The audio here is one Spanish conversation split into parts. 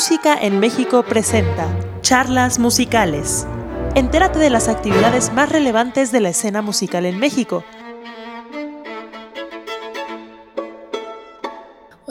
Música en México presenta Charlas Musicales. Entérate de las actividades más relevantes de la escena musical en México.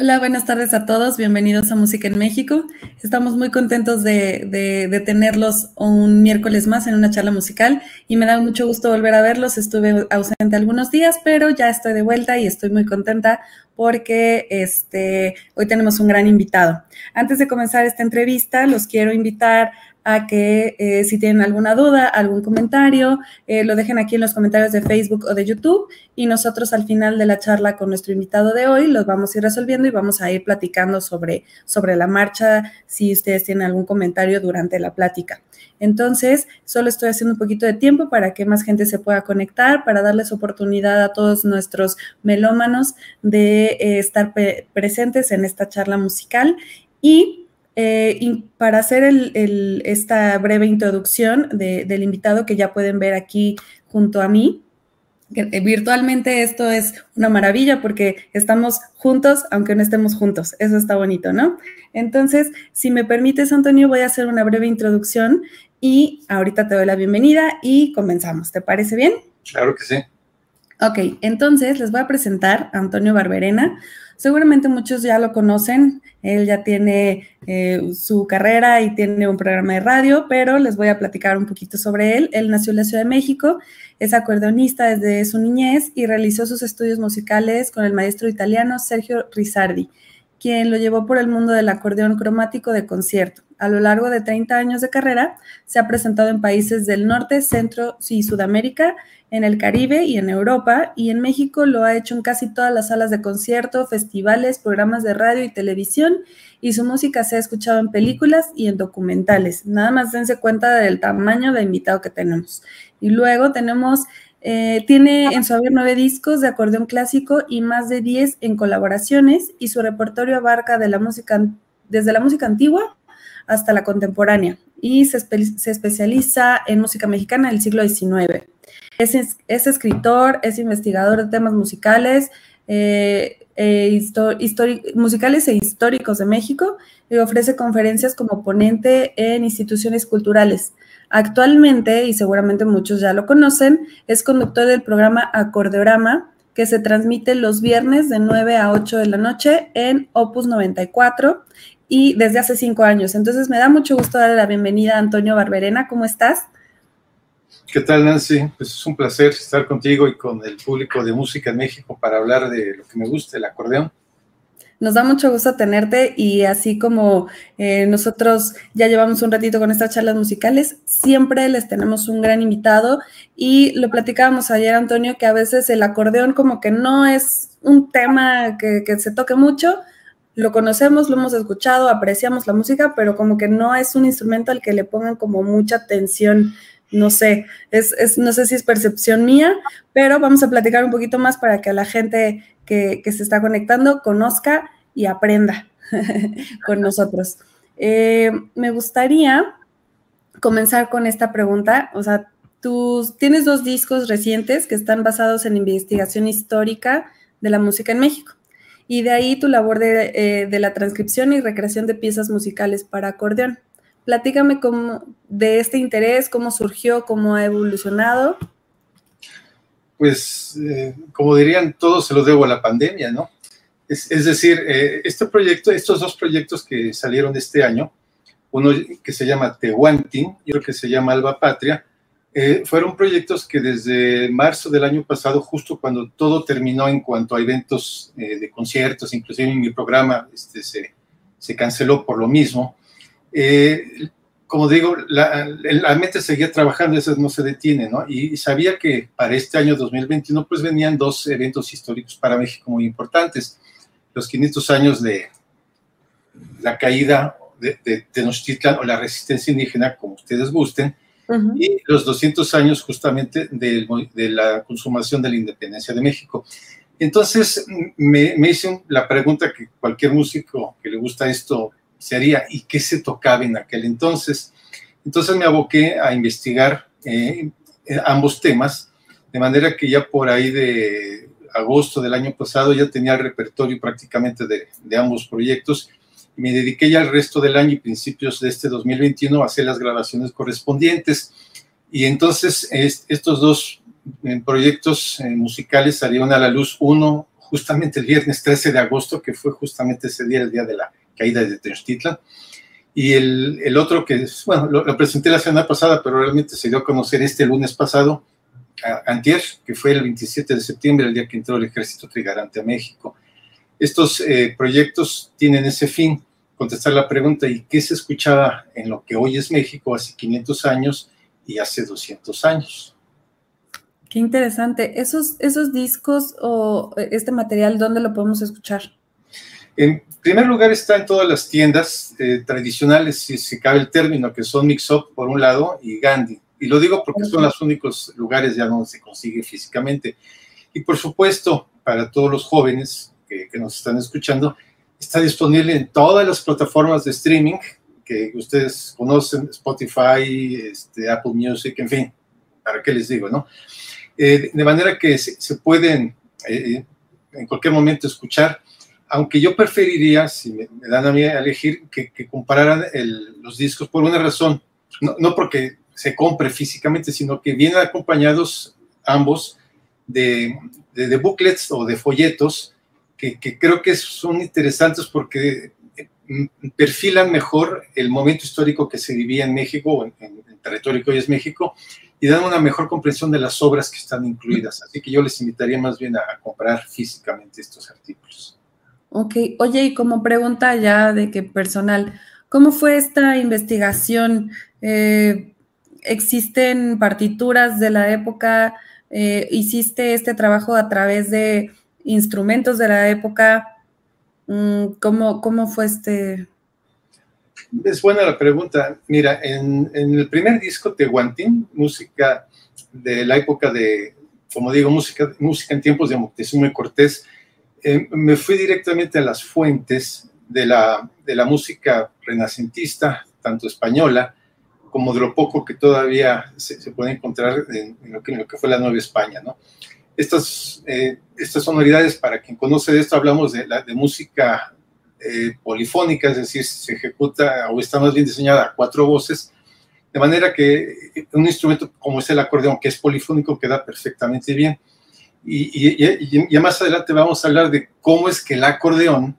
Hola, buenas tardes a todos, bienvenidos a Música en México. Estamos muy contentos de, tenerlos un miércoles más en una charla musical y me da mucho gusto volver a verlos. Estuve ausente algunos días, pero ya estoy de vuelta y estoy muy contenta porque este, hoy tenemos un gran invitado. Antes de comenzar esta entrevista, los quiero invitar a que eh, si tienen alguna duda, algún comentario, eh, lo dejen aquí en los comentarios de Facebook o de YouTube y nosotros al final de la charla con nuestro invitado de hoy los vamos a ir resolviendo y vamos a ir platicando sobre, sobre la marcha, si ustedes tienen algún comentario durante la plática. Entonces, solo estoy haciendo un poquito de tiempo para que más gente se pueda conectar, para darles oportunidad a todos nuestros melómanos de eh, estar presentes en esta charla musical y eh, para hacer esta breve introducción del invitado que ya pueden ver aquí junto a mí, eh, virtualmente esto es una maravilla porque estamos juntos aunque no estemos juntos. Eso está bonito, ¿no? Entonces, si me permites, Antonio, voy a hacer una breve introducción y ahorita te doy la bienvenida y comenzamos. ¿Te parece bien? Claro que sí. Ok, entonces les voy a presentar a Antonio Barberena. Seguramente muchos ya lo conocen, él ya tiene eh, su carrera y tiene un programa de radio, pero les voy a platicar un poquito sobre él. Él nació en la Ciudad de México, es acordeonista desde su niñez y realizó sus estudios musicales con el maestro italiano Sergio Rizzardi, quien lo llevó por el mundo del acordeón cromático de concierto. A lo largo de 30 años de carrera, se ha presentado en países del norte, centro y Sudamérica en el Caribe y en Europa, y en México lo ha hecho en casi todas las salas de concierto, festivales, programas de radio y televisión, y su música se ha escuchado en películas y en documentales. Nada más dense cuenta del tamaño de invitado que tenemos. Y luego tenemos, eh, tiene en su haber nueve discos de acordeón clásico y más de diez en colaboraciones, y su repertorio abarca de la música, desde la música antigua hasta la contemporánea, y se, especializa en música mexicana del siglo XIX. Es, escritor, es investigador de temas musicales, eh, e musicales e históricos de México y ofrece conferencias como ponente en instituciones culturales. Actualmente, y seguramente muchos ya lo conocen, es conductor del programa Acordeorama, que se transmite los viernes de 9 a 8 de la noche en Opus 94 y desde hace cinco años. Entonces me da mucho gusto darle la bienvenida a Antonio Barberena. ¿Cómo estás? ¿Qué tal, Nancy? Pues es un placer estar contigo y con el público de Música en México para hablar de lo que me gusta, el acordeón. Nos da mucho gusto tenerte y así como eh, nosotros ya llevamos un ratito con estas charlas musicales, siempre les tenemos un gran invitado. Y lo platicábamos ayer, Antonio, que a veces el acordeón como que no es un tema que, que se toque mucho, lo conocemos, lo hemos escuchado, apreciamos la música, pero como que no es un instrumento al que le pongan como mucha atención. No sé, es, no sé si es percepción mía, pero vamos a platicar un poquito más para que la gente que, se está conectando conozca y aprenda con nosotros. Eh, me gustaría comenzar con esta pregunta. O sea, tú tienes dos discos recientes que están basados en investigación histórica de la música en México. Y de ahí tu labor de, eh, de la transcripción y recreación de piezas musicales para acordeón. Platícame cómo, de este interés, cómo surgió, cómo ha evolucionado. Pues, eh, como dirían, todo se lo debo a la pandemia, ¿no? Es, decir, eh, este proyecto, estos dos proyectos que salieron este año, uno que se llama Tehuantin y otro que se llama Alba Patria, eh, fueron proyectos que desde marzo del año pasado, justo cuando todo terminó en cuanto a eventos de conciertos, inclusive mi programa este, se, se canceló por lo mismo, eh, como digo, la, mente seguía trabajando, eso no se detiene, ¿no? Y, sabía que para este año 2021 pues venían dos eventos históricos para México muy importantes. Los 500 años de la caída de, de Tenochtitlan o la resistencia indígena, como ustedes gusten, y los 200 años justamente de, de, la consumación de la independencia de México. Entonces me, me hice la pregunta que cualquier músico que le gusta esto se haría y qué se tocaba en aquel entonces. Entonces me aboqué a investigar eh, ambos temas, de manera que ya por ahí de agosto del año pasado ya tenía el repertorio prácticamente de, ambos proyectos me dediqué ya el resto del año y principios de este 2021 a hacer las grabaciones correspondientes. Y entonces estos dos eh, proyectos eh, musicales salieron a la luz, uno justamente el viernes 13 de agosto, que fue justamente ese día, el día de la caída de Tenochtitlan, y el, el otro que, bueno, lo, presenté la semana pasada, pero realmente se dio a conocer este lunes pasado, antier, que fue el 27 de septiembre, el día que entró el ejército trigarante a México. Estos eh, proyectos tienen ese fin, contestar la pregunta, ¿y qué se escuchaba en lo que hoy es México hace 500 años y hace 200 años? Qué interesante. ¿Esos, esos discos o este material, dónde lo podemos escuchar? En primer lugar está en todas las tiendas eh, tradicionales, si, si, cabe el término, que son Mix Up por un lado y Gandhi. Y lo digo porque son los únicos lugares ya donde se consigue físicamente. Y por supuesto, para todos los jóvenes que, que nos están escuchando, está disponible en todas las plataformas de streaming que ustedes conocen, Spotify, este, Apple Music, en fin, ¿para qué les digo, no? Eh, de manera que se, pueden eh, en cualquier momento escuchar, aunque yo preferiría, si me, dan a mí a elegir, que, compararan los discos por una razón, no, no, porque se compre físicamente, sino que vienen acompañados ambos de, de, booklets o de folletos que, que, creo que son interesantes porque mm, perfilan mejor el momento histórico que se vivía en México, en, en el territorio que hoy es México, y dan una mejor comprensión de las obras que están incluidas. Así que yo les invitaría más bien a, comprar físicamente estos artículos. Ok, oye, y como pregunta ya de que personal, ¿cómo fue esta investigación? Eh, ¿Existen partituras de la época? Eh, ¿Hiciste este trabajo a través de instrumentos de la época? Mm, ¿Cómo, cómo fue este, es buena la pregunta. Mira, en, el primer disco, Tehuantín, música de la época de, como digo, música, música en tiempos de Moctezuma y Cortés, eh, me fui directamente a las fuentes de la, de la música renacentista, tanto española como de lo poco que todavía se, puede encontrar en, lo que, fue la Nueva España, ¿no? Estas, eh, estas sonoridades, para quien conoce de esto, hablamos de, la, música eh, polifónica, es decir, se ejecuta o está más bien diseñada a cuatro voces, de manera que un instrumento como es el acordeón, que es polifónico, queda perfectamente bien. Y, ya más adelante vamos a hablar de cómo es que el acordeón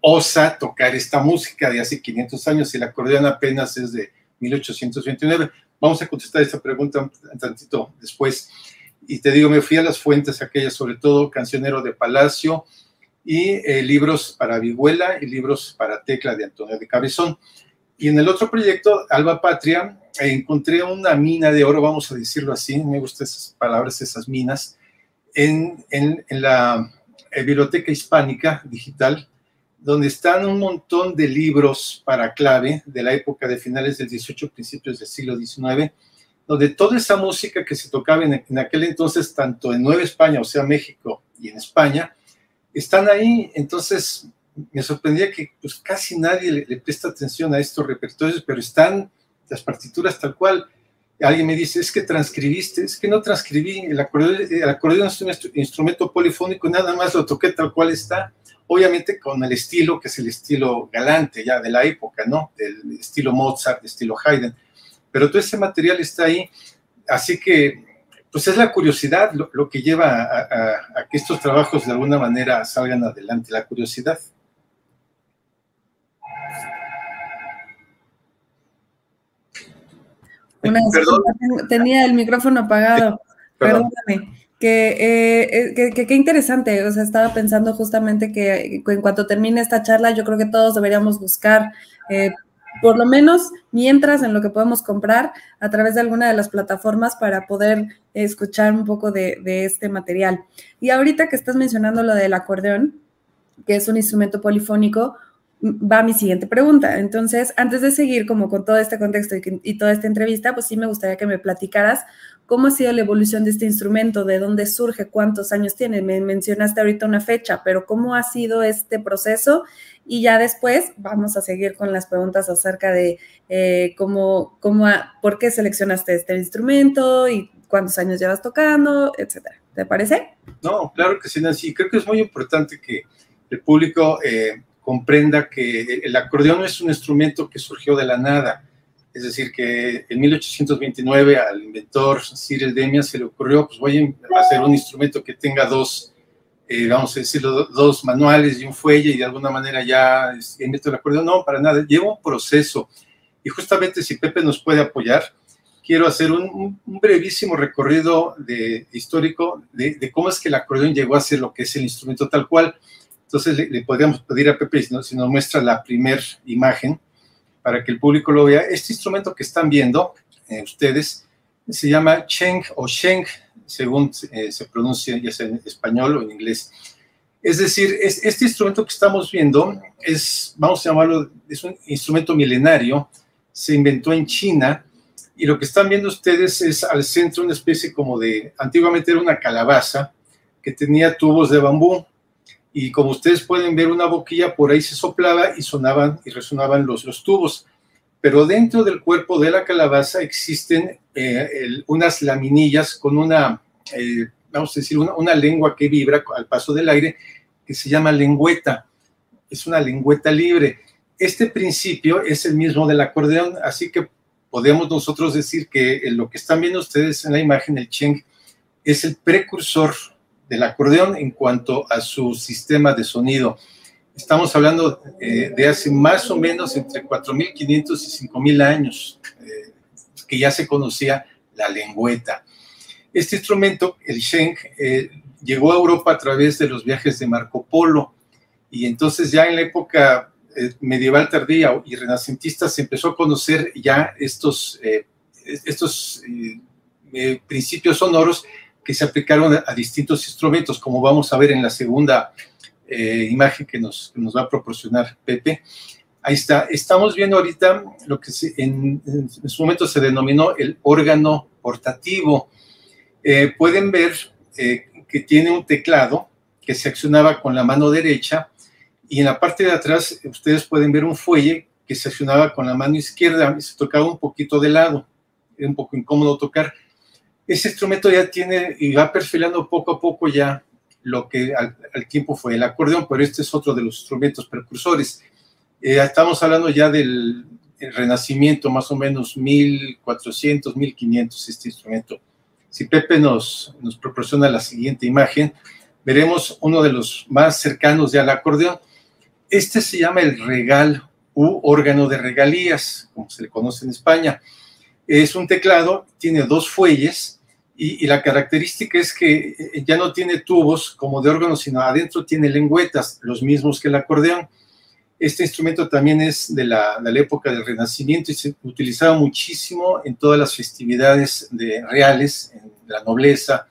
osa tocar esta música de hace 500 años y el acordeón apenas es de 1829. Vamos a contestar esta pregunta un tantito después. Y te digo, me fui a las fuentes aquellas, sobre todo Cancionero de Palacio, y eh, libros para vihuela y libros para tecla de Antonio de Cabezón. Y en el otro proyecto, Alba Patria, encontré una mina de oro, vamos a decirlo así, me gustan esas palabras, esas minas, en, en, la eh, Biblioteca Hispánica Digital, donde están un montón de libros para clave de la época de finales del 18, principios del siglo XIX, donde toda esa música que se tocaba en, en aquel entonces, tanto en Nueva España, o sea, México y en España, están ahí, entonces me sorprendía que pues casi nadie le, presta atención a estos repertorios, pero están las partituras tal cual. Alguien me dice, es que transcribiste, es que no transcribí, el acordeón, es un instrumento polifónico, nada más lo toqué tal cual está, obviamente con el estilo, que es el estilo galante ya de la época, ¿no? Del estilo Mozart, estilo Haydn, pero todo ese material está ahí, así que pues es la curiosidad lo, que lleva a, que estos trabajos de alguna manera salgan adelante, la curiosidad. Una tenía el micrófono apagado, perdóname. Eh, que, qué interesante, o sea, estaba pensando justamente que, en cuanto termine esta charla, yo creo que todos deberíamos buscar eh, por lo menos mientras en lo que podemos comprar a través de alguna de las plataformas para poder escuchar un poco de, este material. Y ahorita que estás mencionando lo del acordeón, que es un instrumento polifónico, va mi siguiente pregunta. Entonces, antes de seguir como con todo este contexto y, toda esta entrevista, pues sí me gustaría que me platicaras cómo ha sido la evolución de este instrumento, de dónde surge, cuántos años tiene. Me mencionaste ahorita una fecha, pero cómo ha sido este proceso y ya después vamos a seguir con las preguntas acerca de eh, cómo, cómo, por qué seleccionaste este instrumento y cuántos años llevas tocando, etcétera. ¿Te parece? No, claro que sí, Nancy. Creo que es muy importante que el público eh, comprenda que el acordeón es un instrumento que surgió de la nada. Es decir, que en 1829 al inventor Cyril Demian se le ocurrió, pues voy a hacer un instrumento que tenga dos, eh, vamos a decirlo, dos manuales y un fuelle y de alguna manera ya invento el acordeón. No, para nada, lleva un proceso. Y justamente si Pepe nos puede apoyar, quiero hacer un, brevísimo recorrido de, histórico de, cómo es que el acordeón llegó a ser lo que es el instrumento tal cual. Entonces le, podríamos pedir a Pepe si, si nos muestra la primera imagen para que el público lo vea. Este instrumento que están viendo eh, ustedes se llama Cheng o Sheng, según eh, se pronuncia ya sea en español o en inglés. Es decir, este instrumento que estamos viendo es, vamos a llamarlo, es un instrumento milenario, se inventó en China y lo que están viendo ustedes es al centro una especie como de, antiguamente era una calabaza que tenía tubos de bambú y como ustedes pueden ver una boquilla por ahí se soplaba y sonaban y resonaban los, tubos. Pero dentro del cuerpo de la calabaza existen eh, unas laminillas con una, eh, vamos a decir, una, una lengua que vibra al paso del aire que se llama lengüeta. Es una lengüeta libre. Este principio es el mismo del acordeón, así que podemos nosotros decir que lo que están viendo ustedes en la imagen, el Cheng, es el precursor del acordeón en cuanto a su sistema de sonido. Estamos hablando eh, de hace más o menos entre 4.500 y 5.000 años eh, que ya se conocía la lengüeta. Este instrumento, el Sheng, eh, llegó a Europa a través de los viajes de Marco Polo y entonces ya en la época medieval tardía y renacentista se empezó a conocer ya estos, estos principios sonoros que se aplicaron a, distintos instrumentos, como vamos a ver en la segunda imagen que nos, nos, va a proporcionar Pepe. Ahí está. Estamos viendo ahorita lo que en, en, su momento se denominó el órgano portativo. pueden ver que tiene un teclado que se accionaba con la mano derecha y en la parte de atrás ustedes pueden ver un fuelle que se accionaba con la mano izquierda y se tocaba un poquito de lado, era un poco incómodo tocar. Ese instrumento ya tiene y va perfilando poco a poco ya lo que al, tiempo fue el acordeón, pero este es otro de los instrumentos precursores. Eh, estamos hablando ya del Renacimiento, más o menos 1400, 1500 este instrumento. Si Pepe nos, nos proporciona la siguiente imagen, veremos uno de los más cercanos ya al acordeón. Este se llama el regal u órgano de regalías, como se le conoce en España. Es un teclado, tiene dos fuelles y, la característica es que eh, ya no tiene tubos como de órgano, sino adentro tiene lengüetas, los mismos que el acordeón. Este instrumento también es de la, época del Renacimiento y se utilizaba muchísimo en todas las festividades de, reales, en la nobleza,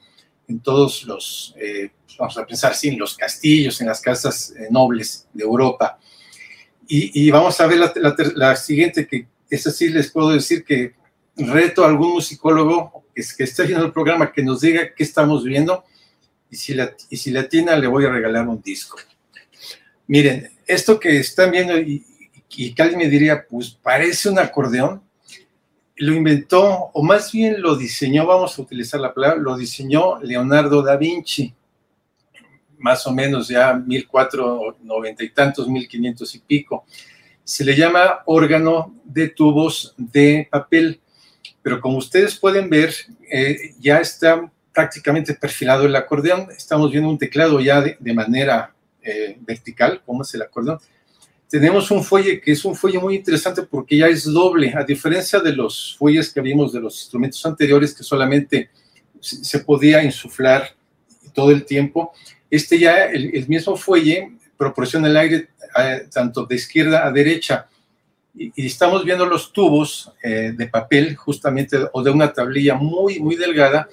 en todos los eh, vamos a pensar, sí, en los castillos, en las casas eh, nobles de Europa. Y, vamos a ver la, siguiente, que es así, les puedo decir que reto a algún musicólogo que, que esté viendo el programa que nos diga qué estamos viendo y si, la, y si la tiene le voy a regalar un disco. Miren, esto que están viendo y, y alguien me diría, pues parece un acordeón, lo inventó, o más bien lo diseñó, vamos a utilizar la palabra, lo diseñó Leonardo da Vinci más o menos ya 1490 y tantos, 1500 y pico. Se le llama órgano de tubos de papel, pero como ustedes pueden ver, eh, ya está prácticamente perfilado el acordeón. Estamos viendo un teclado ya de, manera eh, vertical, como es el acordeón. Tenemos un fuelle que es un fuelle muy interesante porque ya es doble, a diferencia de los fuelles que vimos de los instrumentos anteriores que solamente se podía insuflar todo el tiempo. Este ya, el, mismo fuelle proporciona el aire eh, tanto de izquierda a derecha. Y, estamos viendo los tubos eh, de papel, justamente, o de una tablilla muy, muy delgada.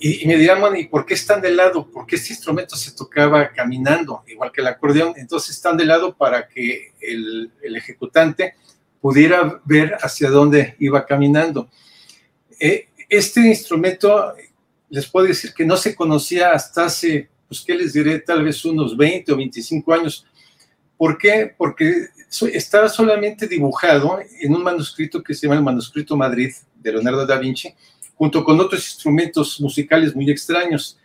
Y, me dirán, ¿y por qué están de lado? Porque este instrumento se tocaba caminando, igual que el acordeón. Entonces están de lado para que el, el ejecutante pudiera ver hacia dónde iba caminando. Eh, este instrumento, les puedo decir que no se conocía hasta hace pues, ¿qué les diré? Tal vez unos 20 o 25 años. ¿Por qué? Porque estaba solamente dibujado en un manuscrito que se llama el Manuscrito Madrid de Leonardo da Vinci, junto con otros instrumentos musicales muy extraños,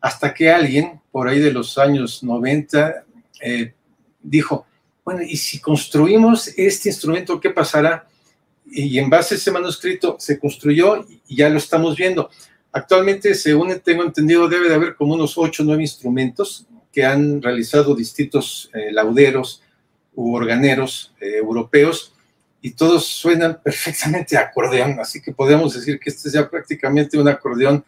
hasta que alguien, por ahí de los años 90, eh, dijo, bueno, y si construimos este instrumento, ¿qué pasará? Y en base a ese manuscrito se construyó y ya lo estamos viendo. Actualmente, según tengo entendido, debe de haber como unos ocho o nueve instrumentos que han realizado distintos eh, lauderos u organeros eh, europeos y todos suenan perfectamente a acordeón, así que podemos decir que este es ya prácticamente un acordeón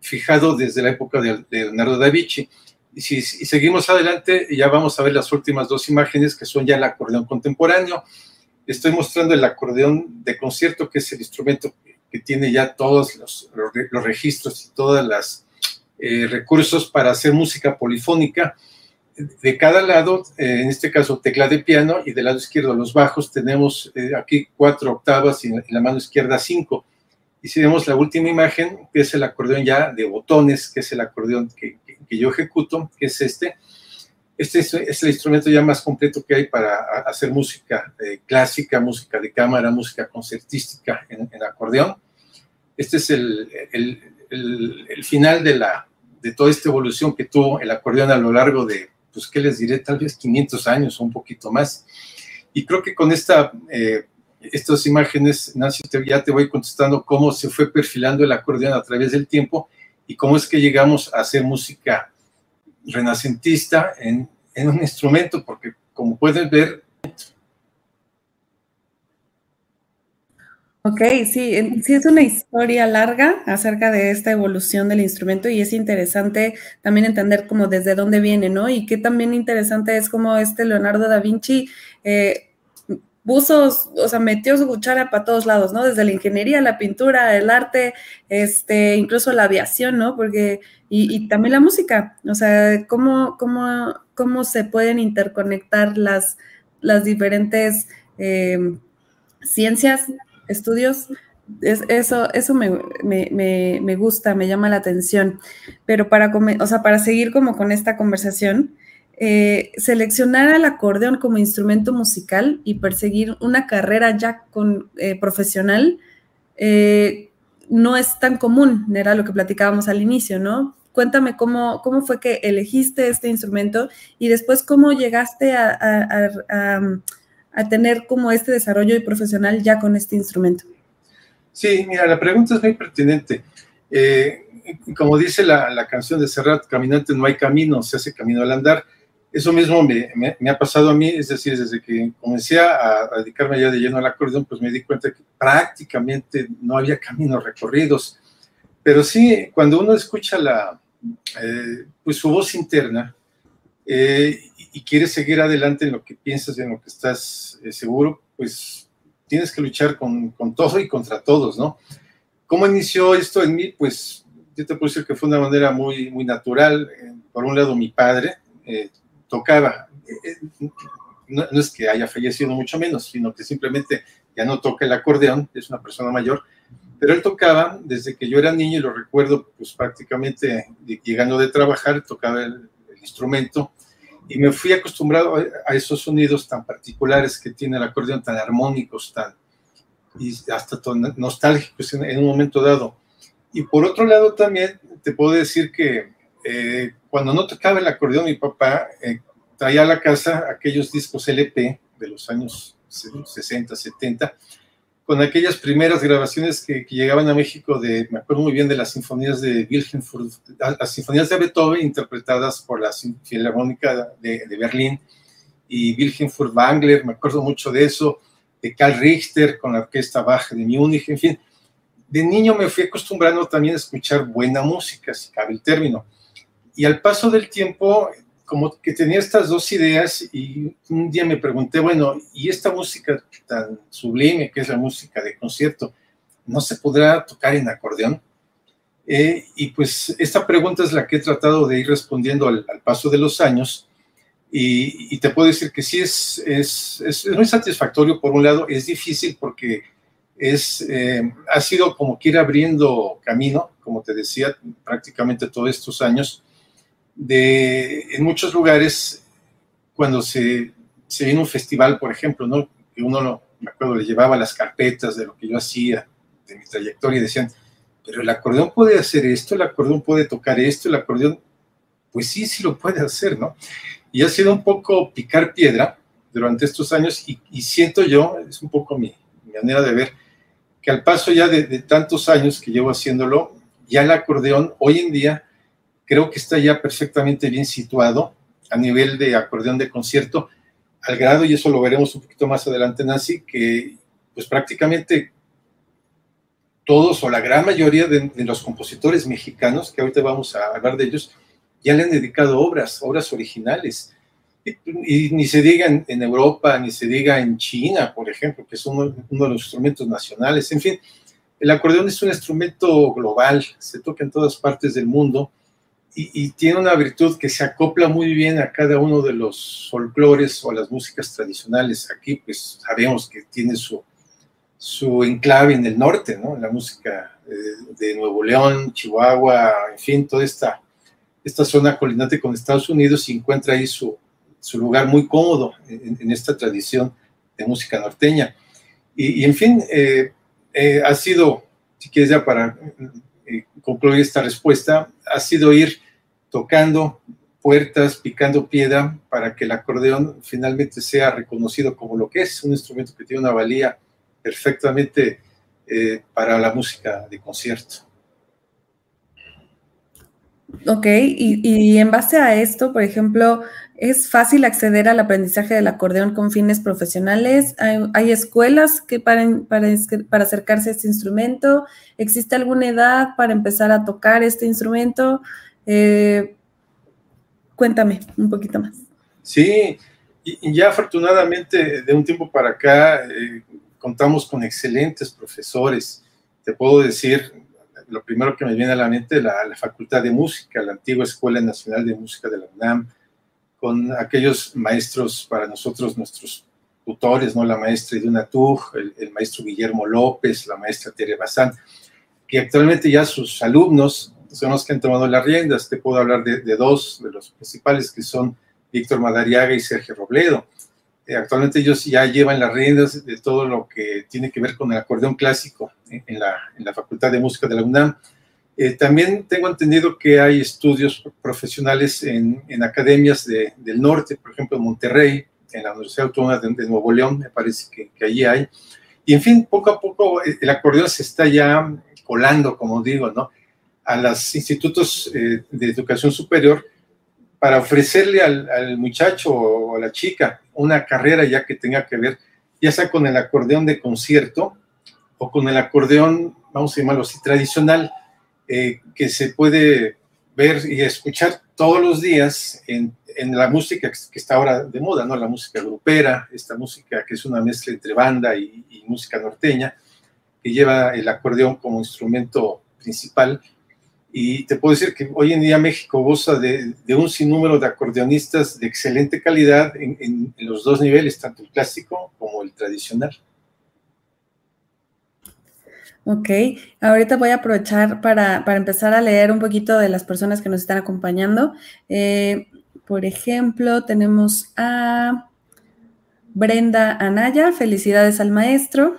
fijado desde la época de, Leonardo da Vinci. Y si seguimos adelante, ya vamos a ver las últimas dos imágenes que son ya el acordeón contemporáneo. Estoy mostrando el acordeón de concierto, que es el instrumento que tiene ya todos los, registros y todos los eh, recursos para hacer música polifónica de cada lado, eh, en este caso tecla de piano, y del lado izquierdo los bajos, tenemos eh, aquí cuatro octavas y en la mano izquierda cinco. Y si vemos la última imagen, que es el acordeón ya de botones, que es el acordeón que, yo ejecuto, que es este. Este es, el instrumento ya más completo que hay para hacer música eh, clásica, música de cámara, música concertística en, acordeón. Este es el, el, el final de, la, de toda esta evolución que tuvo el acordeón a lo largo de pues, ¿qué les diré? Tal vez 500 años o un poquito más. Y creo que con esta, eh, estas imágenes, Nancy, ya te voy contestando cómo se fue perfilando el acordeón a través del tiempo y cómo es que llegamos a hacer música renacentista en, en un instrumento, porque como pueden ver, Ok, sí, sí es una historia larga acerca de esta evolución del instrumento y es interesante también entender como desde dónde viene, ¿no? Y qué también interesante es como este Leonardo da Vinci eh, puso, o sea, metió su cuchara para todos lados, ¿no? Desde la ingeniería, la pintura, el arte, este, incluso la aviación, ¿no? Porque, y, también la música, o sea, cómo, cómo, cómo se pueden interconectar las, las diferentes eh, ciencias estudios, eso, eso me, gusta, me llama la atención. Pero para, o sea, para seguir como con esta conversación, eh, seleccionar al acordeón como instrumento musical y perseguir una carrera ya con, eh, profesional eh, no es tan común, era lo que platicábamos al inicio, ¿no? Cuéntame cómo, cómo fue que elegiste este instrumento y después cómo llegaste a tener como este desarrollo profesional ya con este instrumento? Sí, mira, la pregunta es muy pertinente. Eh, como dice la, canción de Serrat, caminante no hay camino, se hace camino al andar. Eso mismo me, me, ha pasado a mí, es decir, desde que comencé a, dedicarme ya de lleno al acordeón, pues me di cuenta que prácticamente no había caminos recorridos. Pero sí, cuando uno escucha la, eh, pues su voz interna, eh, y quieres seguir adelante en lo que piensas, en lo que estás eh, seguro, pues tienes que luchar con, con, todo y contra todos, ¿no? ¿Cómo inició esto en mí? Pues yo te puedo decir que fue una manera muy, natural. Eh, por un lado, mi padre eh, tocaba, no, es que haya fallecido mucho menos, sino que simplemente ya no toca el acordeón, es una persona mayor, pero él tocaba desde que yo era niño y lo recuerdo pues prácticamente llegando de trabajar, tocaba el instrumento y me fui acostumbrado a, esos sonidos tan particulares que tiene el acordeón, tan armónicos, tan y hasta tan nostálgicos en, un momento dado. Y por otro lado también te puedo decir que eh, cuando no tocaba el acordeón, mi papá eh, traía a la casa aquellos discos LP de los años 60, 70, con aquellas primeras grabaciones que, llegaban a México de, me acuerdo muy bien de las sinfonías de Wilhelm, las sinfonías de Beethoven interpretadas por la Filarmónica de, de, Berlín y Wilhelm Furtwängler, me acuerdo mucho de eso, de Karl Richter con la orquesta baja de Múnich, en fin. De niño me fui acostumbrando también a escuchar buena música, si cabe el término. Y al paso del tiempo como que tenía estas dos ideas y un día me pregunté, bueno, ¿y esta música tan sublime que es la música de concierto, no se podrá tocar en acordeón? Eh, y pues esta pregunta es la que he tratado de ir respondiendo al, paso de los años y, te puedo decir que sí es, es, es, muy satisfactorio por un lado, es difícil porque es, eh, ha sido como que ir abriendo camino, como te decía, prácticamente todos estos años de, en muchos lugares, cuando se, se viene un festival, por ejemplo, ¿no? que uno, lo, me acuerdo, le llevaba las carpetas de lo que yo hacía, de mi trayectoria, y decían, pero el acordeón puede hacer esto, el acordeón puede tocar esto, el acordeón, pues sí, sí lo puede hacer, ¿no? Y ha sido un poco picar piedra durante estos años y, siento yo, es un poco mi, manera de ver, que al paso ya de, tantos años que llevo haciéndolo, ya el acordeón hoy en día creo que está ya perfectamente bien situado a nivel de acordeón de concierto, al grado, y eso lo veremos un poquito más adelante, Nancy, que pues prácticamente todos o la gran mayoría de, los compositores mexicanos, que ahorita vamos a hablar de ellos, ya le han dedicado obras, obras originales. Y, ni se diga en, Europa, ni se diga en China, por ejemplo, que es uno, de los instrumentos nacionales. En fin, el acordeón es un instrumento global, se toca en todas partes del mundo y, y, tiene una virtud que se acopla muy bien a cada uno de los folclores o a las músicas tradicionales. Aquí, pues sabemos que tiene su, su enclave en el norte, ¿no? La música eh, de Nuevo León, Chihuahua, en fin, toda esta, esta zona colindante con Estados Unidos y encuentra ahí su, su lugar muy cómodo en, esta tradición de música norteña. Y, en fin, eh, eh, ha sido, si quieres ya para concluir esta respuesta, ha sido ir tocando puertas, picando piedra para que el acordeón finalmente sea reconocido como lo que es, un instrumento que tiene una valía perfectamente eh, para la música de concierto. Ok, y, en base a esto, por ejemplo, ¿es fácil acceder al aprendizaje del acordeón con fines profesionales? ¿Hay, escuelas que para, para, para, acercarse a este instrumento? ¿Existe alguna edad para empezar a tocar este instrumento? Eh, cuéntame un poquito más. Sí, y, ya afortunadamente de un tiempo para acá, eh, contamos con excelentes profesores. Te puedo decir, lo primero que me viene a la mente, la, la Facultad de Música, la antigua Escuela Nacional de Música de la UNAM, con aquellos maestros para nosotros, nuestros tutores, ¿no? La maestra Iduna Tuj, el, maestro Guillermo López, la maestra Tere Bazán, que actualmente ya sus alumnos son los que han tomado las riendas. Te puedo hablar de, de dos de los principales, que son Víctor Madariaga y Sergio Robledo. Eh, actualmente ellos ya llevan las riendas de todo lo que tiene que ver con el acordeón clásico en, la, en la, Facultad de Música de la UNAM. Eh, también tengo entendido que hay estudios profesionales en, en academias de, del norte, por ejemplo, en Monterrey, en la Universidad Autónoma de, Nuevo León, me parece que, que, allí hay. Y en fin, poco a poco eh, el acordeón se está ya colando, como digo, ¿no? A los institutos de educación superior para ofrecerle al, muchacho o a la chica una carrera ya que tenga que ver, ya sea con el acordeón de concierto o con el acordeón, vamos a llamarlo así, tradicional, eh, que se puede ver y escuchar todos los días en, la música que está ahora de moda, ¿no? La música grupera, esta música que es una mezcla entre banda y, y música norteña, que lleva el acordeón como instrumento principal y te puedo decir que hoy en día México goza de, un sinnúmero de acordeonistas de excelente calidad en, los dos niveles, tanto el clásico como el tradicional. Ok, ahorita voy a aprovechar para, empezar a leer un poquito de las personas que nos están acompañando. Eh, por ejemplo, tenemos a Brenda Anaya, felicidades al maestro.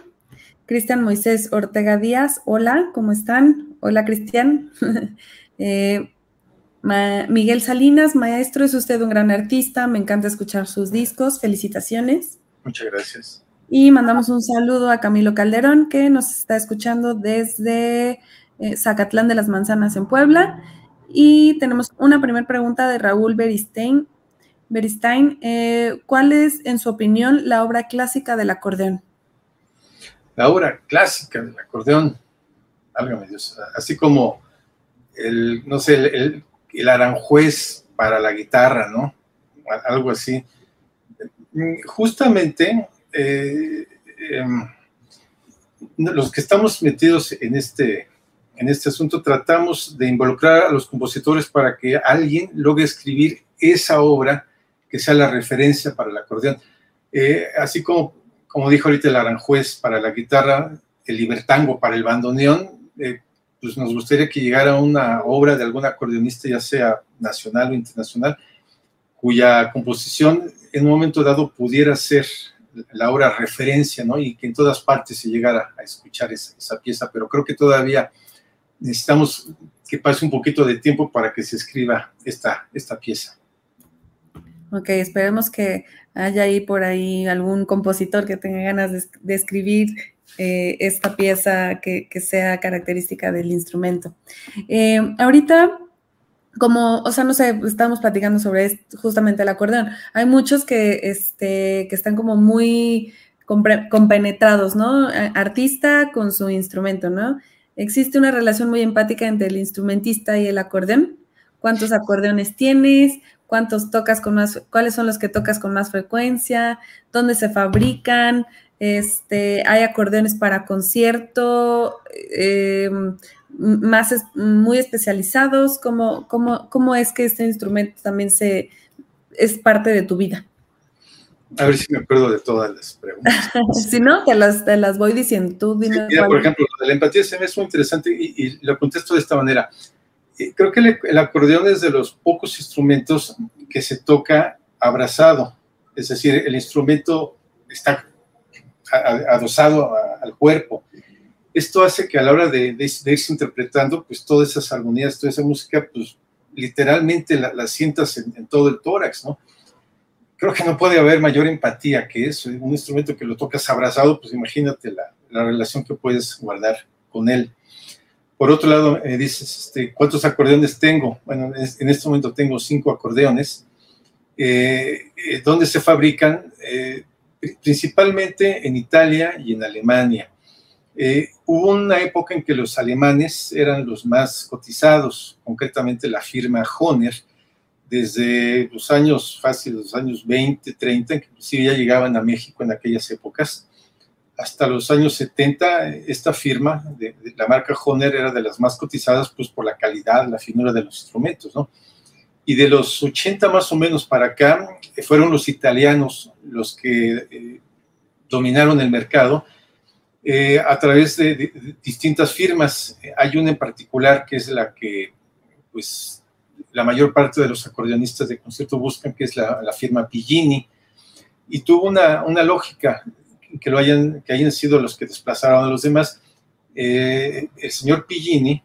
Cristian Moisés Ortega Díaz, hola, ¿cómo están? Hola, Cristian. Eh, Miguel Salinas, maestro, es usted un gran artista, me encanta escuchar sus discos, felicitaciones. Muchas gracias. Y mandamos un saludo a Camilo Calderón, que nos está escuchando desde eh, Zacatlán de las Manzanas en Puebla. Y tenemos una primera pregunta de Raúl Beristain. Beristain, eh, ¿cuál es, en su opinión, la obra clásica del acordeón? la obra clásica del acordeón, válgame Dios, así como el, no sé, el, el, aranjuez para la guitarra, ¿no? Algo así. Justamente, eh, em, los que estamos metidos en este, en este asunto tratamos de involucrar a los compositores para que alguien logre escribir esa obra que sea la referencia para el acordeón. Eh, así como como dijo ahorita el Aranjuez para la guitarra, el Libertango para el bandoneón, eh, pues nos gustaría que llegara una obra de algún acordeonista, ya sea nacional o internacional, cuya composición en un momento dado pudiera ser la obra referencia, ¿no? Y que en todas partes se llegara a escuchar esa, pieza, pero creo que todavía necesitamos que pase un poquito de tiempo para que se escriba esta, esta pieza. Ok, esperemos que haya ahí por ahí algún compositor que tenga ganas de, escribir eh, esta pieza que, sea característica del instrumento. Eh, ahorita, como, o sea, no sé, estamos platicando sobre justamente el acordeón. Hay muchos que, este, que están como muy compenetrados, ¿no? Artista con su instrumento, ¿no? Existe una relación muy empática entre el instrumentista y el acordeón. ¿Cuántos acordeones tienes? ¿Cuántos tocas con más? ¿Cuáles son los que tocas con más frecuencia? ¿Dónde se fabrican? Este, hay acordeones para concierto, eh, más muy especializados. ¿Cómo, cómo, ¿Cómo es que este instrumento también se, es parte de tu vida? A ver si me acuerdo de todas las preguntas. si no, te las, te las voy diciendo. Tú mira, por ejemplo, la empatía se me es muy interesante y, y, lo contesto de esta manera. Eh, creo que el, acordeón es de los pocos instrumentos que se toca abrazado, es decir, el instrumento está adosado al cuerpo. Esto hace que a la hora de, irse interpretando, pues todas esas armonías, toda esa música, pues literalmente la, sientas en, todo el tórax, ¿no? creo que no puede haber mayor empatía que eso. Un instrumento que lo tocas abrazado, pues imagínate la, relación que puedes guardar con él. Por otro lado, eh, dices, este, ¿cuántos acordeones tengo? Bueno, en este momento tengo cinco acordeones. Eh, eh, ¿Dónde se fabrican? Principalmente en Italia y en Alemania. hubo una época en que los alemanes eran los más cotizados, concretamente la firma Honer, desde los años fáciles, los años 20, 30, que inclusive ya llegaban a México en aquellas épocas, hasta los años 70, esta firma la marca Honer era de las más cotizadas, pues por la calidad, la finura de los instrumentos, ¿no? Y de los 80 más o menos para acá, eh, fueron los italianos los que eh, dominaron el mercado eh, a través de, de, distintas firmas. Hay una en particular que es la que, pues, la mayor parte de los acordeonistas de concierto buscan, que es la, firma Pillini, y tuvo una, una, lógica que, lo hayan, que hayan sido los que desplazaron a los demás. Eh, el señor Pillini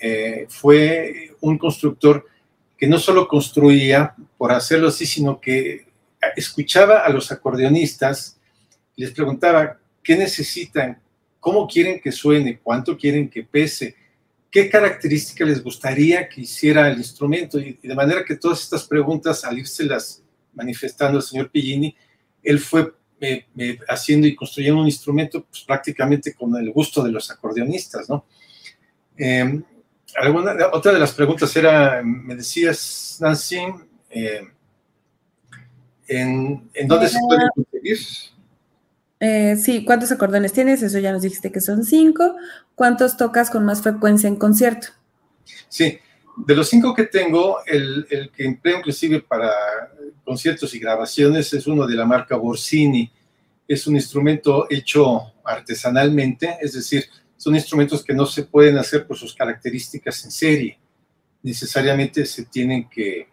eh, fue un constructor que no solo construía por hacerlo así, sino que escuchaba a los acordeonistas les preguntaba qué necesitan, cómo quieren que suene, cuánto quieren que pese, qué características les gustaría que hiciera el instrumento. Y, de manera que todas estas preguntas, al las manifestando el señor Pillini, él fue eh, eh, haciendo y construyendo un instrumento pues, prácticamente con el gusto de los acordeonistas, ¿no? Em, alguna, otra de las preguntas era, me decías, Nancy, em, ¿en, ¿en, dónde se puede conseguir? Eh, sí, ¿cuántos acordeones tienes? Eso ya nos dijiste que son cinco. ¿Cuántos tocas con más frecuencia en concierto? Sí, de los cinco que tengo, el, que empleo inclusive para conciertos y grabaciones es uno de la marca Borsini. Es un instrumento hecho artesanalmente, es decir, son instrumentos que no se pueden hacer por sus características en serie. Necesariamente se tienen que,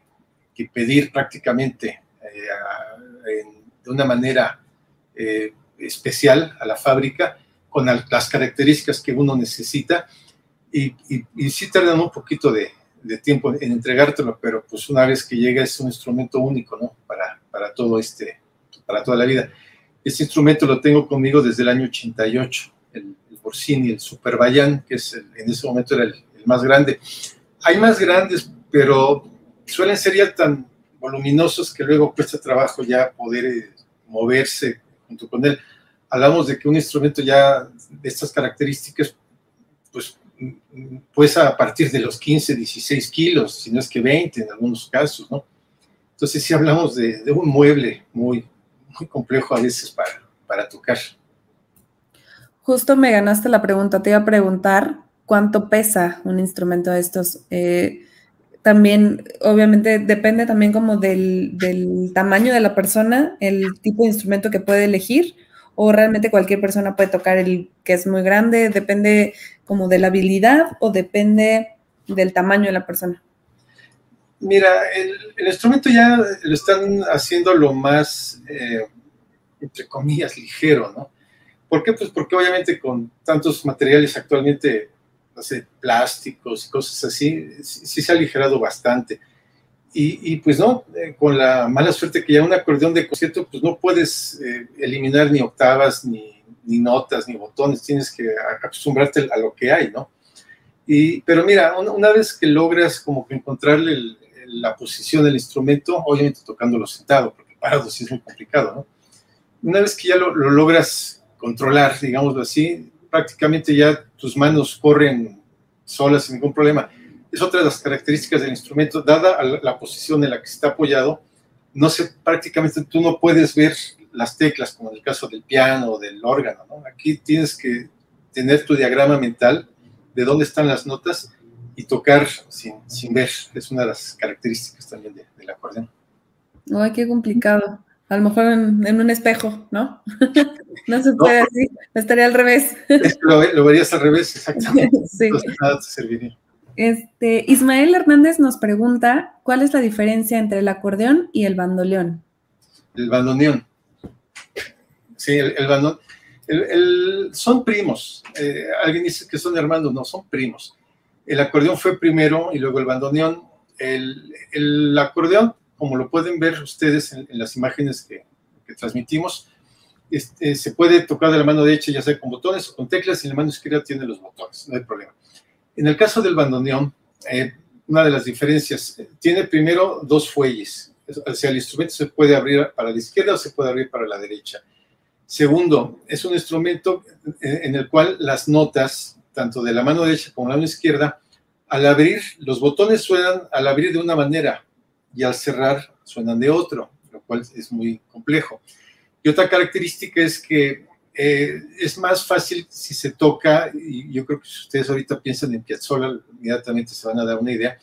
pedir prácticamente eh, de una manera eh, especial a la fábrica con las características que uno necesita y, y, sí tardan un poquito de, tiempo en entregártelo, pero pues una vez que llega es un instrumento único, ¿no? Para, para todo este, para toda la vida. Este instrumento lo tengo conmigo desde el año 88, el, el el Super Bayan, que es en ese momento era el, más grande. Hay más grandes, pero suelen ser ya tan voluminosos que luego cuesta trabajo ya poder eh, moverse junto con él. Hablamos de que un instrumento ya de estas características, pues pues a partir de los 15, 16 kilos, si no es que 20 en algunos casos, ¿no? Entonces sí hablamos de, un mueble muy, muy complejo a veces para, para tocar. Justo me ganaste la pregunta, te iba a preguntar cuánto pesa un instrumento de estos. Eh, también, obviamente, depende también como del, tamaño de la persona, el tipo de instrumento que puede elegir, o realmente cualquier persona puede tocar el que es muy grande, depende como de la habilidad o depende del tamaño de la persona. Mira, el, instrumento ya lo están haciendo lo más, eh, entre comillas, ligero, ¿no? ¿Por qué? Pues porque obviamente con tantos materiales actualmente plásticos y cosas así, sí, se ha aligerado bastante. Y, pues no, eh, con la mala suerte que ya un acordeón de concierto, pues no puedes eh, eliminar ni octavas, ni, ni, notas, ni botones, tienes que acostumbrarte a lo que hay, ¿no? Y, pero mira, una, vez que logras como que encontrarle la posición del instrumento, obviamente tocándolo sentado, porque parado sí es muy complicado, ¿no? Una vez que ya lo, lo logras controlar, digámoslo así, prácticamente ya tus manos corren solas sin ningún problema es otra de las características del instrumento, dada la posición en la que está apoyado, no sé, prácticamente tú no puedes ver las teclas, como en el caso del piano o del órgano, ¿no? Aquí tienes que tener tu diagrama mental de dónde están las notas y tocar sin, sin ver, es una de las características también de, del acordeón. Ay, qué complicado. A lo mejor en, un espejo, ¿no? no se puede así, estaría al revés. lo, verías al revés, exactamente. sí. Entonces nada te serviría. Este, Ismael Hernández nos pregunta, ¿cuál es la diferencia entre el acordeón y el bandoleón? El bandoneón. Sí, el, el son primos. Eh, alguien dice que son hermanos, no, son primos. El acordeón fue primero y luego el bandoneón. El, acordeón, como lo pueden ver ustedes en, las imágenes que, transmitimos, este, se puede tocar de la mano derecha ya sea con botones o con teclas y la mano izquierda tiene los botones, no hay problema. En el caso del bandoneón, eh, una de las diferencias, eh, tiene primero dos fuelles, o sea, el instrumento se puede abrir para la izquierda o se puede abrir para la derecha. Segundo, es un instrumento eh, en el cual las notas, tanto de la mano derecha como de la mano izquierda, al abrir, los botones suenan al abrir de una manera y al cerrar suenan de otro, lo cual es muy complejo. Y otra característica es que eh, es más fácil si se toca, y yo creo que si ustedes ahorita piensan en Piazzolla, inmediatamente se van a dar una idea,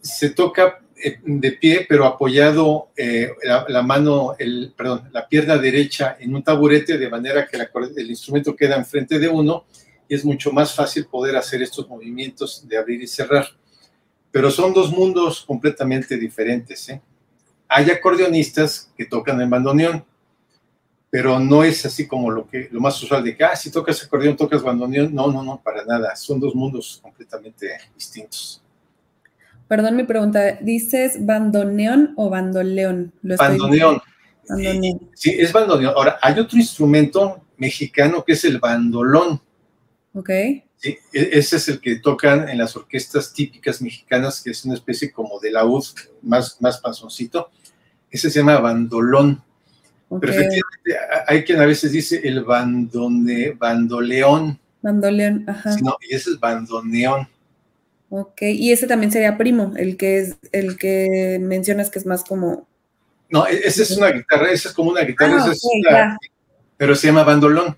se toca eh, de pie, pero apoyado eh, la, mano, el, perdón, la pierna derecha en un taburete, de manera que el instrumento queda enfrente de uno y es mucho más fácil poder hacer estos movimientos de abrir y cerrar. Pero son dos mundos completamente diferentes. Hay acordeonistas que tocan en bandoneón, pero no es así como lo que lo más usual de que, ah, si tocas acordeón, tocas bandoneón. No, no, no, para nada. Son dos mundos completamente distintos. Perdón mi pregunta, ¿dices bandoneón o bandoleón? bandoneón. Sí, es bandoneón. Ahora, hay otro instrumento mexicano que es el bandolón. Ok. Sí, e, ese es el que tocan en las orquestas típicas mexicanas, que es una especie como de laúd más, más panzoncito. Ese se llama bandolón. Pero efectivamente hay quien a veces dice el bandone, bandoleón. Bandoleón, ajá. no, y ese es bandoneón. Ok, y ese también sería primo, el que es el que mencionas que es más como. No, e, esa es una guitarra, esa es como una guitarra, ah, pero se llama bandolón.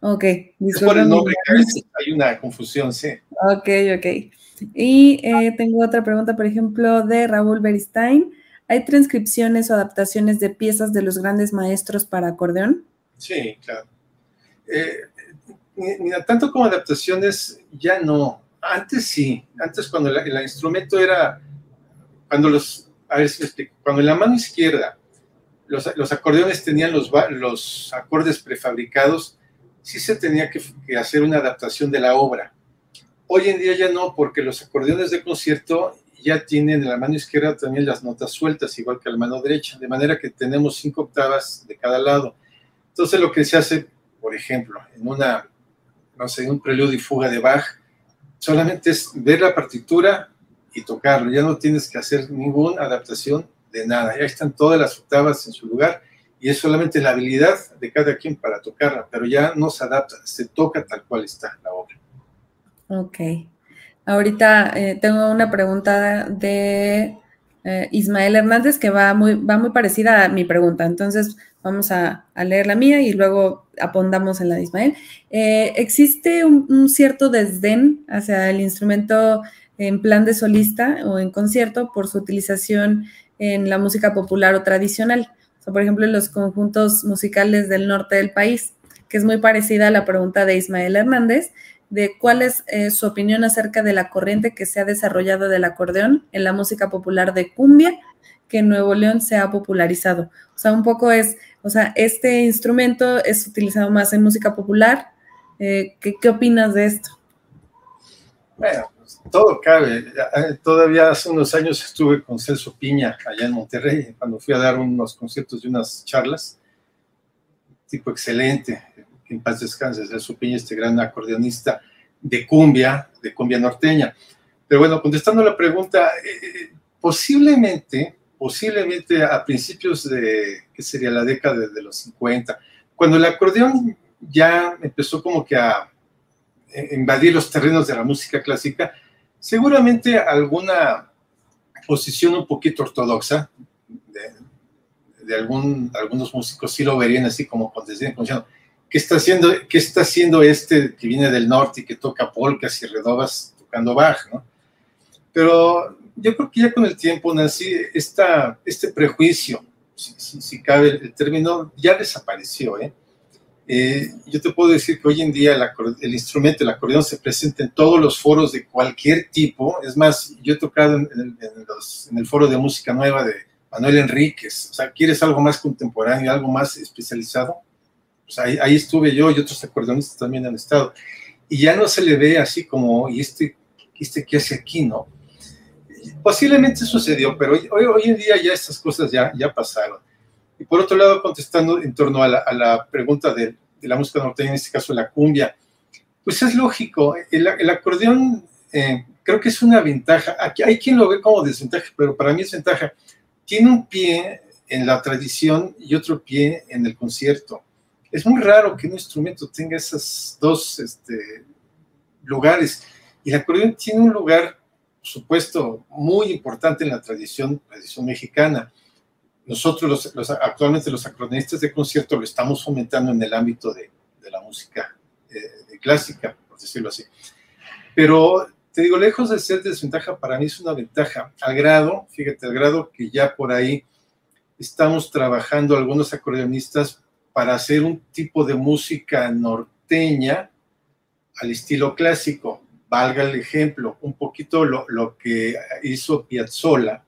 Ok, es por el nombre hay una confusión, sí. Ok, ok. Y eh, tengo otra pregunta, por ejemplo, de Raúl Beristain. ¿Hay transcripciones o adaptaciones de piezas de los grandes maestros para acordeón? Sí, claro. Eh, tanto como adaptaciones, ya no. Antes sí. Antes cuando el instrumento era, cuando los, a ver si explico, cuando en la mano izquierda los, los acordeones tenían los, los acordes prefabricados, sí se tenía que, hacer una adaptación de la obra. Hoy en día ya no, porque los acordeones de concierto ya tienen en la mano izquierda también las notas sueltas, igual que la mano derecha, de manera que tenemos cinco octavas de cada lado. Entonces lo que se hace, por ejemplo, en una, no sé, un preludio y fuga de Bach, solamente es ver la partitura y tocarlo, ya no tienes que hacer ninguna adaptación de nada, ya están todas las octavas en su lugar y es solamente la habilidad de cada quien para tocarla, pero ya no se adapta, se toca tal cual está la obra. Ok. Ahorita eh, tengo una pregunta de eh, Ismael Hernández que va muy, va muy parecida a mi pregunta. Entonces, vamos a, leer la mía y luego apondamos en la de Ismael. Eh, ¿Existe un, cierto desdén hacia el instrumento en plan de solista o en concierto por su utilización en la música popular o tradicional? Por ejemplo, los conjuntos musicales del norte del país, que es muy parecida a la pregunta de Ismael Hernández de cuál es eh, su opinión acerca de la corriente que se ha desarrollado del acordeón en la música popular de cumbia que en Nuevo León se ha popularizado. O sea, un poco es, o sea, este instrumento es utilizado más en música popular. Eh, ¿qué, opinas de esto? Bueno, todo cabe. Todavía hace unos años estuve con Celso Piña allá en Monterrey, cuando fui a dar unos conciertos y unas charlas. Tipo excelente, en paz descanse, Celso Piña, este gran acordeonista de cumbia, de cumbia norteña. Pero bueno, contestando la pregunta, eh, eh, posiblemente, posiblemente a principios de, ¿qué sería? La década de los 50, cuando el acordeón ya empezó como que a invadir los terrenos de la música clásica, seguramente alguna posición un poquito ortodoxa de, algunos músicos sí lo verían así como cuando decían, ¿qué está, haciendo, ¿qué está haciendo este que viene del norte y que toca polcas y redobas tocando Bach? Pero yo creo que ya con el tiempo, Nancy, este prejuicio, si, si cabe el término, ya desapareció, ¿eh? Eh, yo te puedo decir que hoy en día el, instrumento, el acordeón, se presenta en todos los foros de cualquier tipo. Es más, yo he tocado en, el foro de música nueva de Manuel Enríquez. O sea, ¿quieres algo más contemporáneo, algo más especializado? Pues ahí, ahí, estuve yo y otros acordeonistas también han estado. Y ya no se le ve así como, ¿y este, este qué hace aquí, no? Posiblemente sucedió, pero hoy, hoy, en día ya estas cosas ya, ya pasaron. Y por otro lado, contestando en torno a la, pregunta de, la música norteña, en este caso la cumbia, pues es lógico, el, acordeón eh, creo que es una ventaja. Aquí hay quien lo ve como desventaja, pero para mí es ventaja. Tiene un pie en la tradición y otro pie en el concierto. Es muy raro que un instrumento tenga esos dos este, lugares. Y el acordeón tiene un lugar, por supuesto, muy importante en la tradición, tradición mexicana nosotros los, actualmente los acordeonistas de concierto lo estamos fomentando en el ámbito de, la música eh, clásica, por decirlo así. Pero te digo, lejos de ser desventaja, para mí es una ventaja, al grado, fíjate, al grado que ya por ahí estamos trabajando algunos acordeonistas para hacer un tipo de música norteña al estilo clásico. Valga el ejemplo, un poquito lo, lo que hizo Piazzolla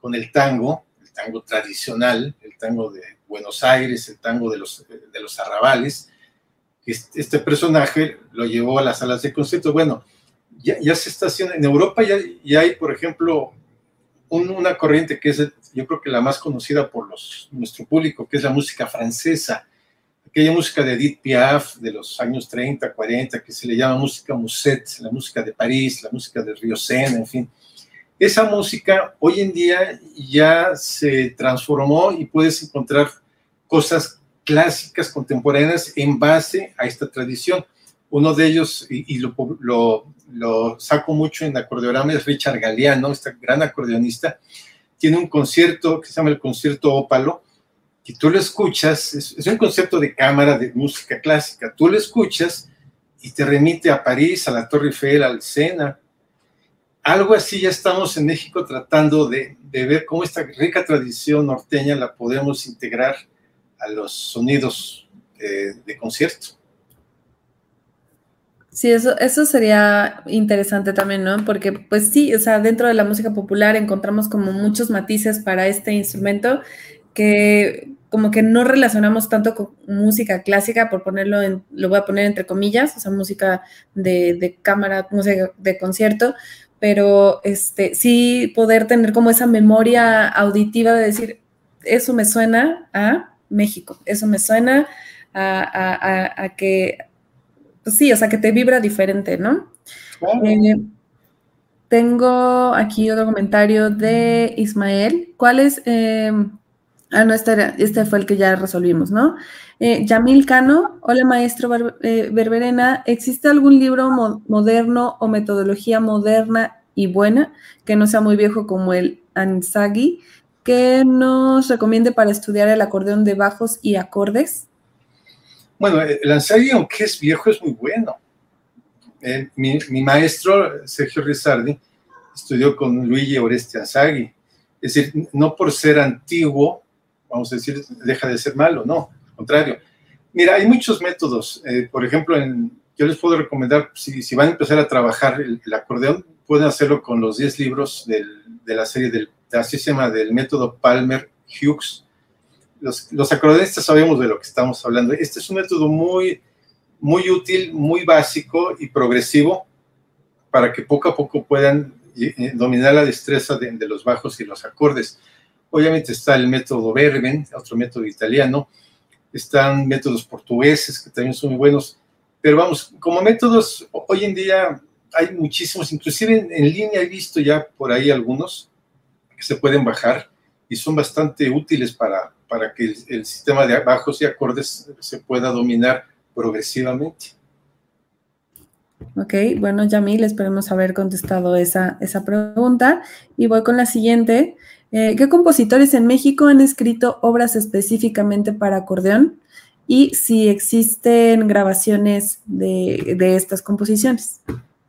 con el tango, tango tradicional, el tango de Buenos Aires, el tango de los, de los arrabales. Este, este personaje lo llevó a las salas de concierto. Bueno, ya, se está haciendo, en Europa ya, ya hay, por ejemplo, una corriente que es, yo creo que la más conocida por los, nuestro público, que es la música francesa, aquella música de Edith Piaf de los años 30, 40, que se le llama música musette, la música de París, la música de Río Sena, en fin esa música hoy en día ya se transformó y puedes encontrar cosas clásicas contemporáneas en base a esta tradición. Uno de ellos, y, lo, saco mucho en acordeorama, es Richard Galeano, este gran acordeonista. Tiene un concierto que se llama el Concierto Ópalo, que tú lo escuchas, es, es un concierto de cámara de música clásica. Tú lo escuchas y te remite a París, a la Torre Eiffel, al Sena, algo así ya estamos en México tratando de, ver cómo esta rica tradición norteña la podemos integrar a los sonidos de concierto. Sí, eso, eso sería interesante también, ¿no? Porque pues sí, o sea, dentro de la música popular encontramos como muchos matices para este instrumento que como que no relacionamos tanto con música clásica, por ponerlo en, lo voy a poner entre comillas, o sea, música de cámara, música de concierto, pero este, sí poder tener como esa memoria auditiva de decir, eso me suena a México, eso me suena a, que, pues sí, o sea, que te vibra diferente, ¿no? Eh, tengo aquí otro comentario de Ismael. ¿Cuál es? Eh, ah, no, este, este, fue el que ya resolvimos, ¿no? Eh, Yamil Cano, hola maestro Berberena, ¿existe algún libro moderno o metodología moderna y buena que no sea muy viejo como el Ansagi que nos recomiende para estudiar el acordeón de bajos y acordes? Bueno, el Ansagi, aunque es viejo, es muy bueno. Eh, mi, maestro, Sergio Rizardi, estudió con Luigi Oreste Ansagi. Es decir, no por ser antiguo, vamos a decir, deja de ser malo, no, al contrario. Mira, hay muchos métodos. Eh, por ejemplo, yo les puedo recomendar, si, van a empezar a trabajar el, acordeón, pueden hacerlo con los 10 libros de la serie del, así se llama, del método Palmer-Hughes. Los, los acordeonistas sabemos de lo que estamos hablando. Este es un método muy, muy útil, muy básico y progresivo, para que poco a poco puedan eh, dominar la destreza de, los bajos y los acordes. Obviamente está el método Verben, otro método italiano, están métodos portugueses que también son muy buenos, pero vamos, como métodos, hoy en día hay muchísimos, inclusive en, línea he visto ya por ahí algunos que se pueden bajar y son bastante útiles para, para que el sistema de bajos y acordes se pueda dominar progresivamente. Ok, bueno, Yamil, esperemos haber contestado esa, esa pregunta. Y voy con la siguiente. Eh, ¿Qué compositores en México han escrito obras específicamente para acordeón? Y si existen grabaciones de, estas composiciones.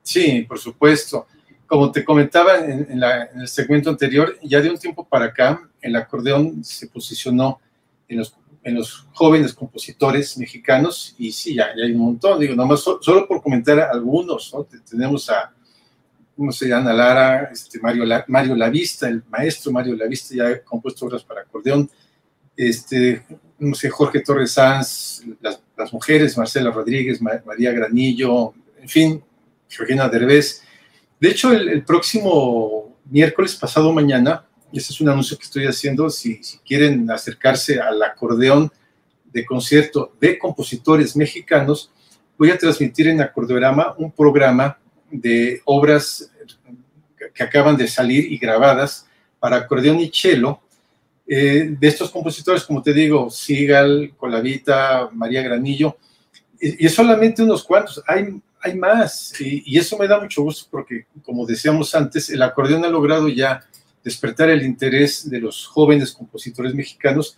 Sí, por supuesto. Como te comentaba en, en, el segmento anterior, ya de un tiempo para acá, el acordeón se posicionó en los en los jóvenes compositores mexicanos, y sí, ya, hay un montón, digo, nomás solo por comentar algunos, ¿no? Tenemos a, ¿cómo se llama? Lara, este, Mario, La, Mario Lavista, el maestro Mario Lavista ya ha compuesto obras para acordeón, este, no sé, Jorge Torres Sanz, las, mujeres, Marcela Rodríguez, María Granillo, en fin, Georgina Derbez. De hecho, el, próximo miércoles pasado mañana, y ese es un anuncio que estoy haciendo, si, quieren acercarse al acordeón de concierto de compositores mexicanos, voy a transmitir en Acordeorama un programa de obras que acaban de salir y grabadas para acordeón y cello, eh, de estos compositores, como te digo, Sigal, Colavita, María Granillo, y, es solamente unos cuantos, hay, hay más, y, eso me da mucho gusto porque, como decíamos antes, el acordeón ha logrado ya despertar el interés de los jóvenes compositores mexicanos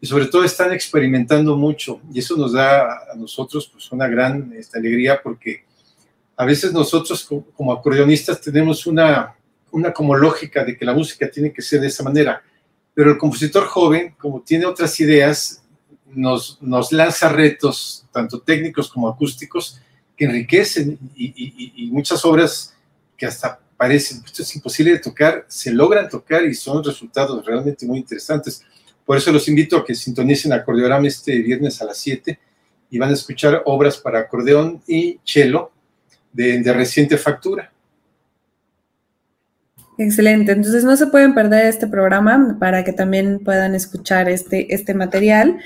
y sobre todo están experimentando mucho y eso nos da a nosotros pues una gran alegría porque a veces nosotros como acordeonistas tenemos una, una como lógica de que la música tiene que ser de esa manera, pero el compositor joven, como tiene otras ideas, nos, nos lanza retos, tanto técnicos como acústicos, que enriquecen y, y, y muchas obras que hasta parecen, esto es imposible de tocar, se logran tocar y son resultados realmente muy interesantes. Por eso los invito a que sintonicen Acordeorama este viernes a las 7 y van a escuchar obras para acordeón y cello de, de reciente factura. Excelente, entonces no se pueden perder este programa para que también puedan escuchar este, este material.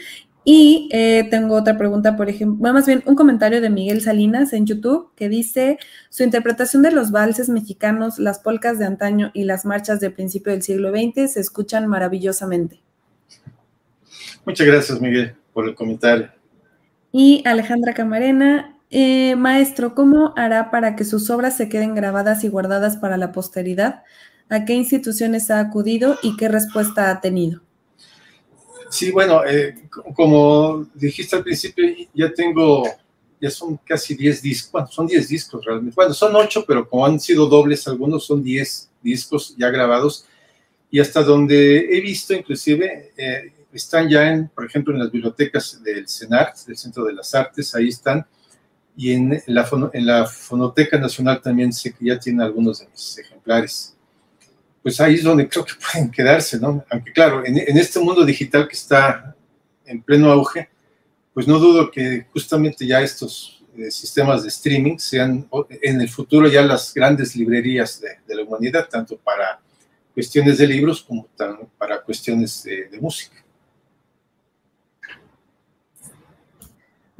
Y eh, tengo otra pregunta, por ejemplo, más bien un comentario de Miguel Salinas en YouTube que dice, su interpretación de los valses mexicanos, las polcas de antaño y las marchas de principio del siglo XX se escuchan maravillosamente. Muchas gracias, Miguel, por el comentario. Y Alejandra Camarena, eh, maestro, ¿cómo hará para que sus obras se queden grabadas y guardadas para la posteridad? ¿A qué instituciones ha acudido y qué respuesta ha tenido? Sí, bueno, eh, como dijiste al principio, ya tengo, ya son casi 10 discos, bueno, son 10 discos realmente, bueno, son 8, pero como han sido dobles algunos, son 10 discos ya grabados, y hasta donde he visto inclusive, eh, están ya en, por ejemplo, en las bibliotecas del CENART, del Centro de las Artes, ahí están, y en la, en la Fonoteca Nacional también sé que ya tienen algunos de mis ejemplares pues ahí es donde creo que pueden quedarse, ¿no? Aunque claro, en, este mundo digital que está en pleno auge, pues no dudo que justamente ya estos eh, sistemas de streaming sean en el futuro ya las grandes librerías de, la humanidad, tanto para cuestiones de libros como para cuestiones de música.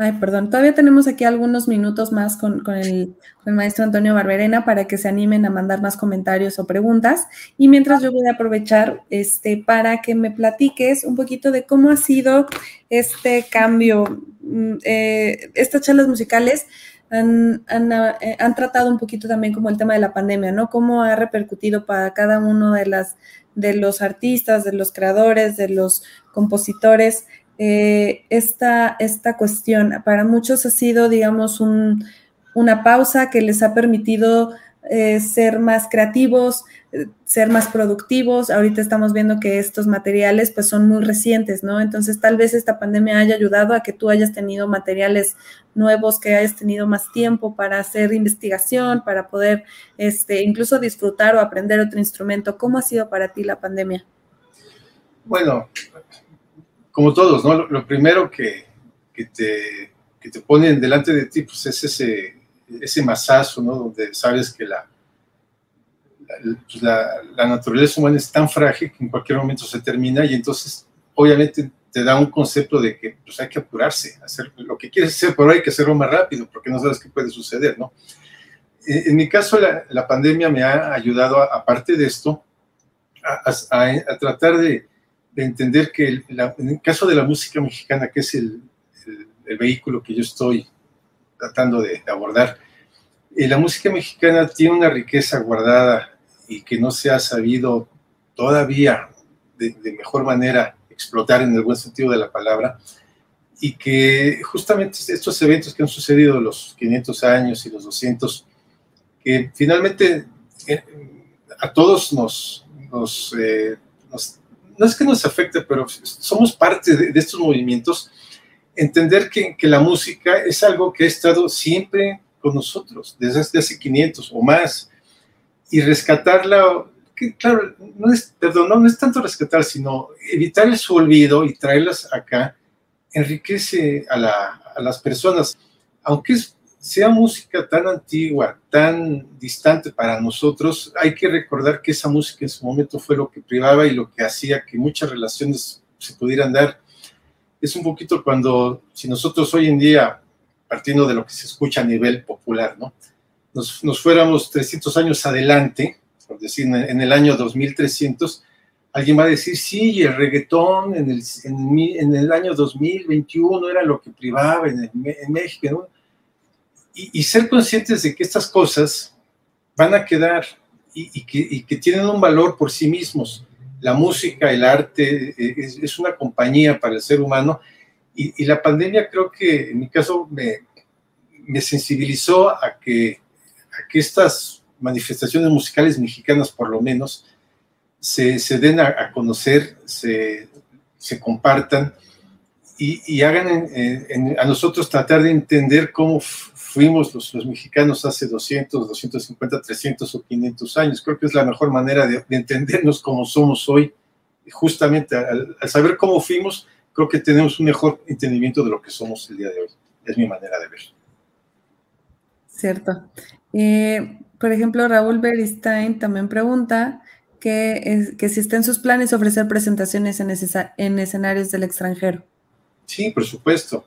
Ay, perdón, todavía tenemos aquí algunos minutos más con, el, maestro Antonio Barberena para que se animen a mandar más comentarios o preguntas. Y mientras yo voy a aprovechar este, para que me platiques un poquito de cómo ha sido este cambio. Mm, eh, estas charlas musicales han, eh, han, tratado un poquito también como el tema de la pandemia, ¿no? Cómo ha repercutido para cada uno de, las, de los artistas, de los creadores, de los compositores eh, esta, esta cuestión. Para muchos ha sido, digamos, una pausa que les ha permitido eh, ser más creativos, eh, ser más productivos. Ahorita estamos viendo que estos materiales pues son muy recientes, ¿no? Entonces tal vez esta pandemia haya ayudado a que tú hayas tenido materiales nuevos, que hayas tenido más tiempo para hacer investigación, para poder este, incluso disfrutar o aprender otro instrumento. ¿Cómo ha sido para ti la pandemia? Bueno, como todos, ¿no? Lo, primero que, te, te, ponen delante de ti pues es ese, ese masazo, ¿no? Donde sabes que la, pues la, la, naturaleza humana es tan frágil que en cualquier momento se termina y entonces obviamente te da un concepto de que pues, hay que apurarse, hacer lo que quieres hacer, pero hay que hacerlo más rápido porque no sabes qué puede suceder, ¿no? En, mi caso, la, la, pandemia me ha ayudado, aparte de esto, a, a, a tratar de, de, entender que el, la, en el caso de la música mexicana, que es el, el, el vehículo que yo estoy tratando de, de abordar, eh, la música mexicana tiene una riqueza guardada y que no se ha sabido todavía de, de, mejor manera explotar en el buen sentido de la palabra, y que justamente estos eventos que han sucedido los 500 años y los 200, que finalmente eh, a todos nos, nos, eh, nos, no es que nos afecte, pero somos parte de, de estos movimientos, entender que, que, la música es algo que ha estado siempre con nosotros, desde hace 500 o más, y rescatarla, que claro, no es, perdón, no, no es tanto rescatar, sino evitar su olvido y traerlas acá, enriquece a, la, a las personas, aunque es, sea música tan antigua, tan distante para nosotros, hay que recordar que esa música en su momento fue lo que privaba y lo que hacía que muchas relaciones se pudieran dar. Es un poquito cuando, si nosotros hoy en día, partiendo de lo que se escucha a nivel popular, ¿no? Nos, fuéramos 300 años adelante, por decir, en el año 2300, alguien va a decir, sí, el reggaetón en el, en, el año 2021 era lo que privaba en, México. Y, y, ser conscientes de que estas cosas van a quedar y, y, que, y, que, tienen un valor por sí mismos. La música, el arte, eh, es, es una compañía para el ser humano y, la pandemia creo que en mi caso me, me sensibilizó a que, a que estas manifestaciones musicales mexicanas, por lo menos, se, se den a, a, conocer, se, se compartan y, y hagan en, en, a nosotros tratar de entender cómo fuimos los, los, mexicanos hace 200, 250, 300 o 500 años. Creo que es la mejor manera de, de entendernos como somos hoy. Justamente al, al, saber cómo fuimos, creo que tenemos un mejor entendimiento de lo que somos el día de hoy. Es mi manera de ver. Cierto. Eh, por ejemplo, Raúl Beristain también pregunta que, es, que si está en sus planes ofrecer presentaciones en, en escenarios del extranjero. Sí, por supuesto.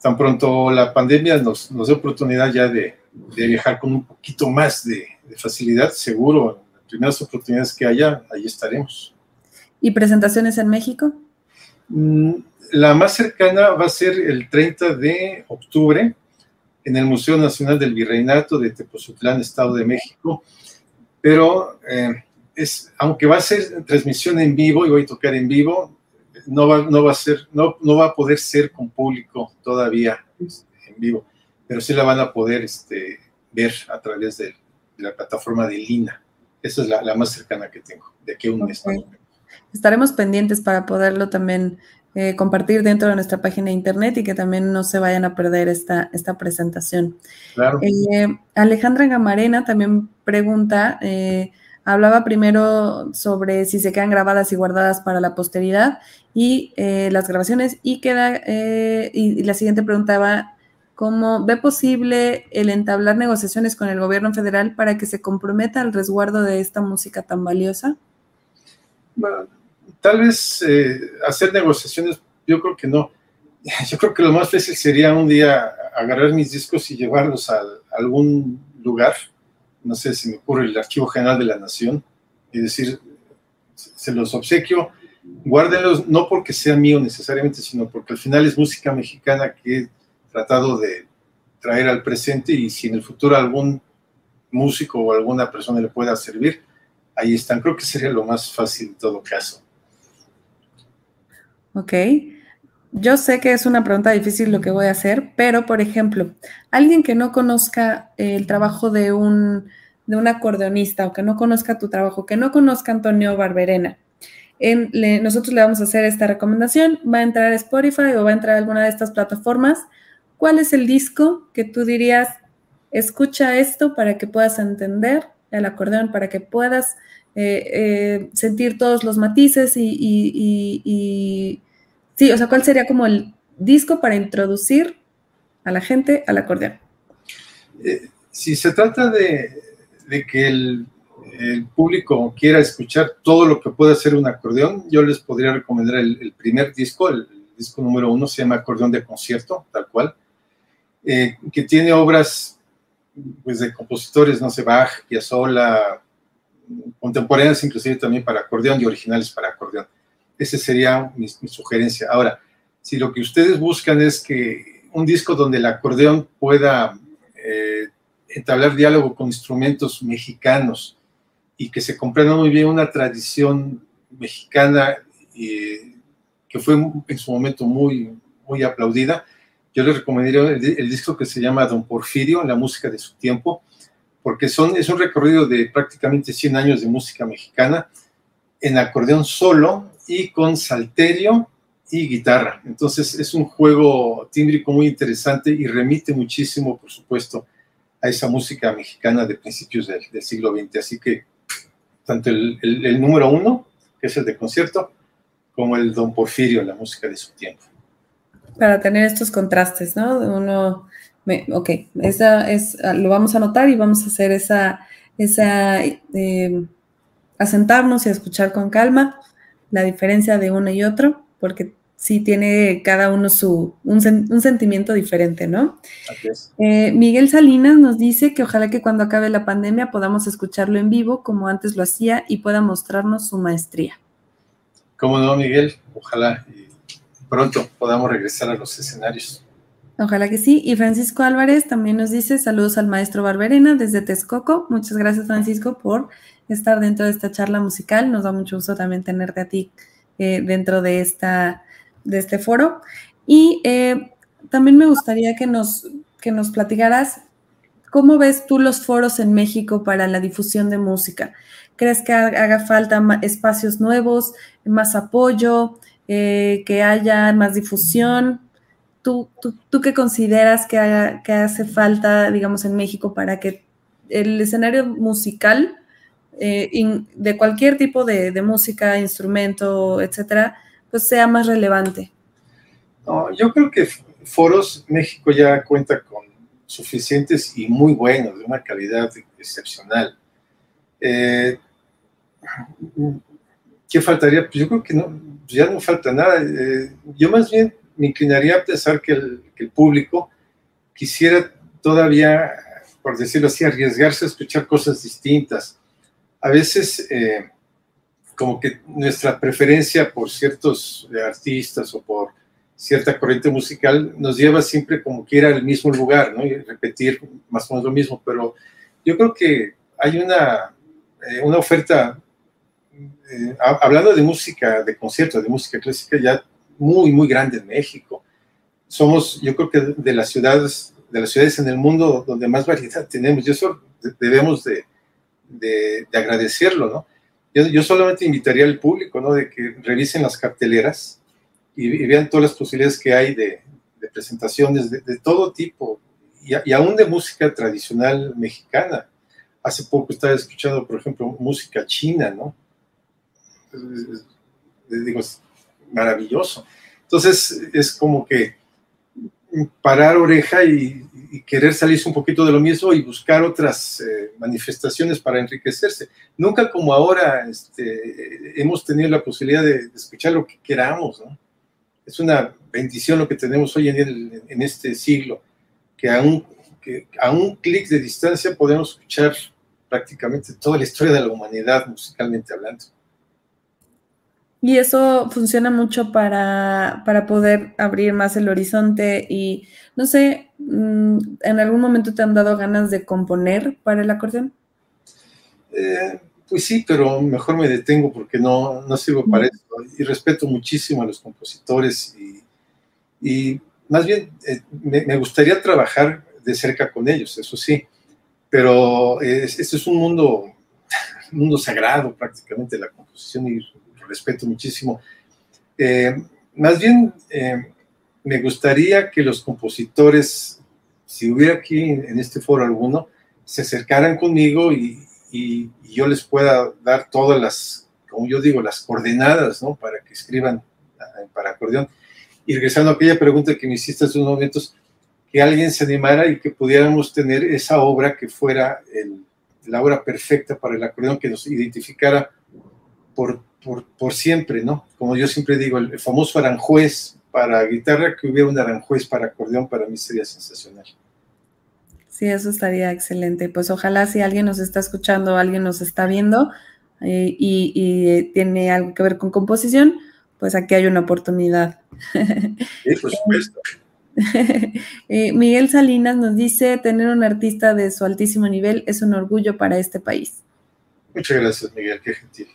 Tan pronto la pandemia nos, nos dé oportunidad ya de, de, viajar con un poquito más de, de facilidad, seguro, en las primeras oportunidades que haya, ahí estaremos. ¿Y presentaciones en México? Mm, la más cercana va a ser el 30 de octubre en el Museo Nacional del Virreinato de Tepozotlán, Estado de México, pero eh, es, aunque va a ser transmisión en vivo y voy a tocar en vivo, no va, no va a ser, no, no va a poder ser con público todavía en vivo, pero sí la van a poder este, ver a través de, de la plataforma de Lina. Esa es la, la, más cercana que tengo, de aquí a un okay. mes. Estaremos pendientes para poderlo también eh, compartir dentro de nuestra página de internet y que también no se vayan a perder esta, esta presentación. Claro. Eh, Alejandra Gamarena también pregunta, eh, hablaba primero sobre si se quedan grabadas y guardadas para la posteridad y eh, las grabaciones y queda, y, y la siguiente preguntaba, ¿cómo ve posible el entablar negociaciones con el gobierno federal para que se comprometa al resguardo de esta música tan valiosa? Bueno, tal vez eh, hacer negociaciones, yo creo que no. Yo creo que lo más fácil sería un día agarrar mis discos y llevarlos a algún lugar, no sé si me ocurre el Archivo General de la Nación, y decir, se los obsequio, guárdenlos, no porque sea mío necesariamente, sino porque al final es música mexicana que he tratado de traer al presente y si en el futuro algún músico o alguna persona le pueda servir, ahí están. Creo que sería lo más fácil en todo caso. Ok. Yo sé que es una pregunta difícil lo que voy a hacer, pero por ejemplo, alguien que no conozca el trabajo de un, de un acordeonista o que no conozca tu trabajo, que no conozca Antonio Barberena, en, nosotros le vamos a hacer esta recomendación, va a entrar a Spotify o va a entrar a alguna de estas plataformas. ¿Cuál es el disco que tú dirías, escucha esto para que puedas entender el acordeón, para que puedas eh, eh, sentir todos los matices y, sí, o sea, ¿cuál sería como el disco para introducir a la gente al acordeón? Eh, si se trata de, que el, público quiera escuchar todo lo que puede hacer un acordeón, yo les podría recomendar el, primer disco, el, disco número uno, se llama Acordeón de Concierto, tal cual, eh, que tiene obras pues, de compositores, no sé, Bach, Piazzolla, contemporáneas inclusive también para acordeón y originales para acordeón. Esa sería mi, sugerencia. Ahora, si lo que ustedes buscan es que un disco donde el acordeón pueda eh, entablar diálogo con instrumentos mexicanos y que se comprenda muy bien una tradición mexicana eh, que fue en su momento muy, muy aplaudida, yo les recomendaría el, disco que se llama Don Porfirio, la música de su tiempo, porque son, es un recorrido de prácticamente 100 años de música mexicana en acordeón solo y con salterio y guitarra. Entonces es un juego tímbrico muy interesante y remite muchísimo, por supuesto, a esa música mexicana de principios del, siglo XX. Así que tanto el, número uno, que es el de concierto, como el Don Porfirio, la música de su tiempo. Para tener estos contrastes, ¿no? Uno, ok, esa es, lo vamos a anotar y vamos a hacer esa, esa, eh, asentarnos y escuchar con calma la diferencia de uno y otro, porque sí tiene cada uno su, un, sentimiento diferente, ¿no? Eh, Miguel Salinas nos dice que ojalá que cuando acabe la pandemia podamos escucharlo en vivo como antes lo hacía y pueda mostrarnos su maestría. ¿Cómo no, Miguel? Ojalá pronto podamos regresar a los escenarios. Ojalá que sí. Y Francisco Álvarez también nos dice saludos al maestro Barberena desde Texcoco. Muchas gracias, Francisco, por estar dentro de esta charla musical. Nos da mucho gusto también tenerte a ti eh, dentro de esta de este foro. Y eh, también me gustaría que nos, que nos platicaras cómo ves tú los foros en México para la difusión de música. ¿Crees que haga falta espacios nuevos, más apoyo, eh, que haya más difusión? ¿Tú, tú, qué consideras que, hace falta, digamos, en México para que el escenario musical, eh, de cualquier tipo de, de música, instrumento, etcétera, pues sea más relevante? No, yo creo que Foros México ya cuenta con suficientes y muy buenos, de una calidad excepcional. Eh, ¿Qué faltaría? Pues yo creo que no, ya no falta nada. Eh, yo más bien me inclinaría a pensar que el, público quisiera todavía, por decirlo así, arriesgarse a escuchar cosas distintas. A veces eh, como que nuestra preferencia por ciertos artistas o por cierta corriente musical nos lleva siempre como que ir al mismo lugar, ¿no? Y repetir más o menos lo mismo, pero yo creo que hay una, eh, una oferta, eh, hablando de música, de conciertos, de música clásica, ya muy, muy grande en México. Somos, yo creo que de las ciudades, de las ciudades en el mundo donde más variedad tenemos, y eso debemos de, de, de agradecerlo, ¿no? Yo, solamente invitaría al público, ¿no? De que revisen las carteleras y, vean todas las posibilidades que hay de, presentaciones de, todo tipo y, aún de música tradicional mexicana. Hace poco estaba escuchando, por ejemplo, música china, ¿no? Digo, maravilloso. Entonces, es como que parar oreja y, querer salirse un poquito de lo mismo y buscar otras eh, manifestaciones para enriquecerse. Nunca como ahora este, hemos tenido la posibilidad de, escuchar lo que queramos. ¿no? Es una bendición lo que tenemos hoy en en, este siglo, que a un, a un clic de distancia podemos escuchar prácticamente toda la historia de la humanidad musicalmente hablando. Y eso funciona mucho para, poder abrir más el horizonte y, no sé, mm, ¿en algún momento te han dado ganas de componer para el acordeón? Eh, pues sí, pero mejor me detengo porque no, no sirvo para eso. Y respeto muchísimo a los compositores y, más bien eh, me, gustaría trabajar de cerca con ellos, eso sí. Pero este es un mundo, un mundo sagrado prácticamente la composición y respeto muchísimo. Eh, más bien, eh, me gustaría que los compositores, si hubiera aquí en este foro alguno, se acercaran conmigo y, yo les pueda dar todas las, como yo digo, las coordenadas, ¿no? Para que escriban para acordeón. Y regresando a aquella pregunta que me hiciste hace unos momentos, que alguien se animara y que pudiéramos tener esa obra que fuera la obra perfecta para el acordeón, que nos identificara por, por, siempre, ¿no? Como yo siempre digo, el, famoso aranjuez para guitarra, que hubiera un aranjuez para acordeón, para mí sería sensacional. Sí, eso estaría excelente. Pues ojalá si alguien nos está escuchando, alguien nos está viendo eh, y, y, tiene algo que ver con composición, pues aquí hay una oportunidad. Sí, por supuesto. Eh, Miguel Salinas nos dice, tener un artista de su altísimo nivel es un orgullo para este país. Muchas gracias, Miguel, qué gentil.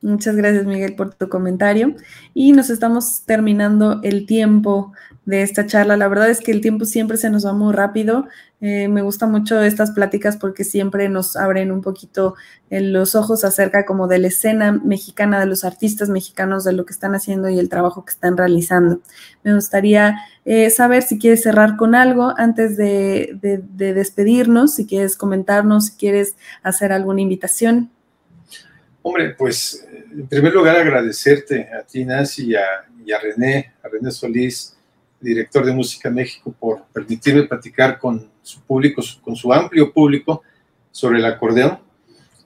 Muchas gracias, Miguel, por tu comentario. Y nos estamos terminando el tiempo de esta charla. La verdad es que el tiempo siempre se nos va muy rápido. Eh, me gusta mucho estas pláticas porque siempre nos abren un poquito eh, los ojos acerca como de la escena mexicana, de los artistas mexicanos, de lo que están haciendo y el trabajo que están realizando. Me gustaría eh, saber si quieres cerrar con algo antes de, de despedirnos, si quieres comentarnos, si quieres hacer alguna invitación. Hombre, pues en primer lugar agradecerte a ti, Nancy, y a, René, a René Solís, director de Música México, por permitirme platicar con su público, con su amplio público sobre el acordeón.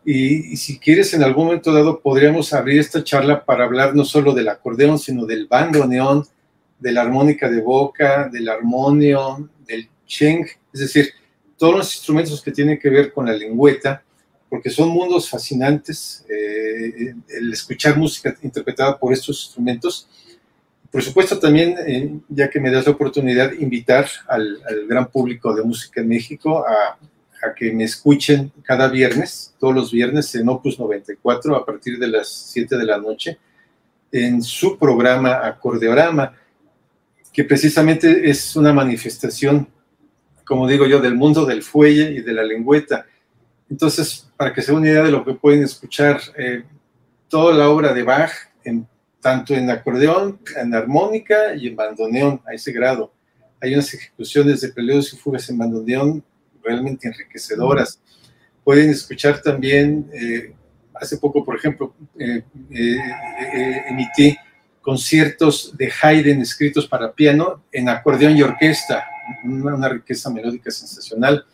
Y, si quieres, en algún momento dado podríamos abrir esta charla para hablar no solo del acordeón, sino del bandoneón, de la armónica de boca, del armonio, del cheng, es decir, todos los instrumentos que tienen que ver con la lengüeta porque son mundos fascinantes, eh, el escuchar música interpretada por estos instrumentos. Por supuesto, también, eh, ya que me das la oportunidad, invitar al, gran público de música en México a, a, que me escuchen cada viernes, todos los viernes en Opus 94 a partir de las 7 de la noche, en su programa Acordeorama, que precisamente es una manifestación, como digo yo, del mundo del fuelle y de la lengüeta entonces, para que se una idea de lo que pueden escuchar, eh, toda la obra de Bach, en, tanto en acordeón, en armónica y en bandoneón, a ese grado. Hay unas ejecuciones de preludios y fugas en bandoneón realmente enriquecedoras. Pueden escuchar también, eh, hace poco, por ejemplo, eh, emití conciertos de Haydn escritos para piano en acordeón y orquesta, una riqueza melódica sensacional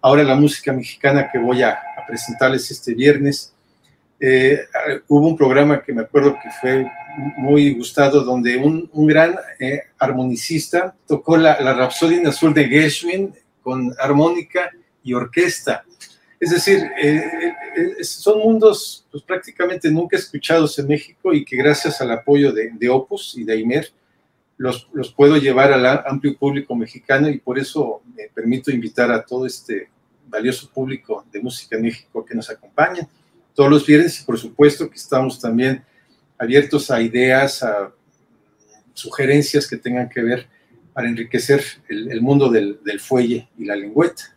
ahora la música mexicana que voy a, presentarles este viernes. Eh, hubo un programa que me acuerdo que fue muy gustado, donde un, gran eh, armonicista tocó la, la Rapsodia Azul de Gershwin con armónica y orquesta. Es decir, eh, son mundos pues, prácticamente nunca escuchados en México y que gracias al apoyo de, de Opus y de Aimer los, los, puedo llevar al amplio público mexicano y por eso me permito invitar a todo este valioso público de música en México que nos acompaña todos los viernes y por supuesto que estamos también abiertos a ideas, a sugerencias que tengan que ver para enriquecer el, mundo del, del fuelle y la lengüeta.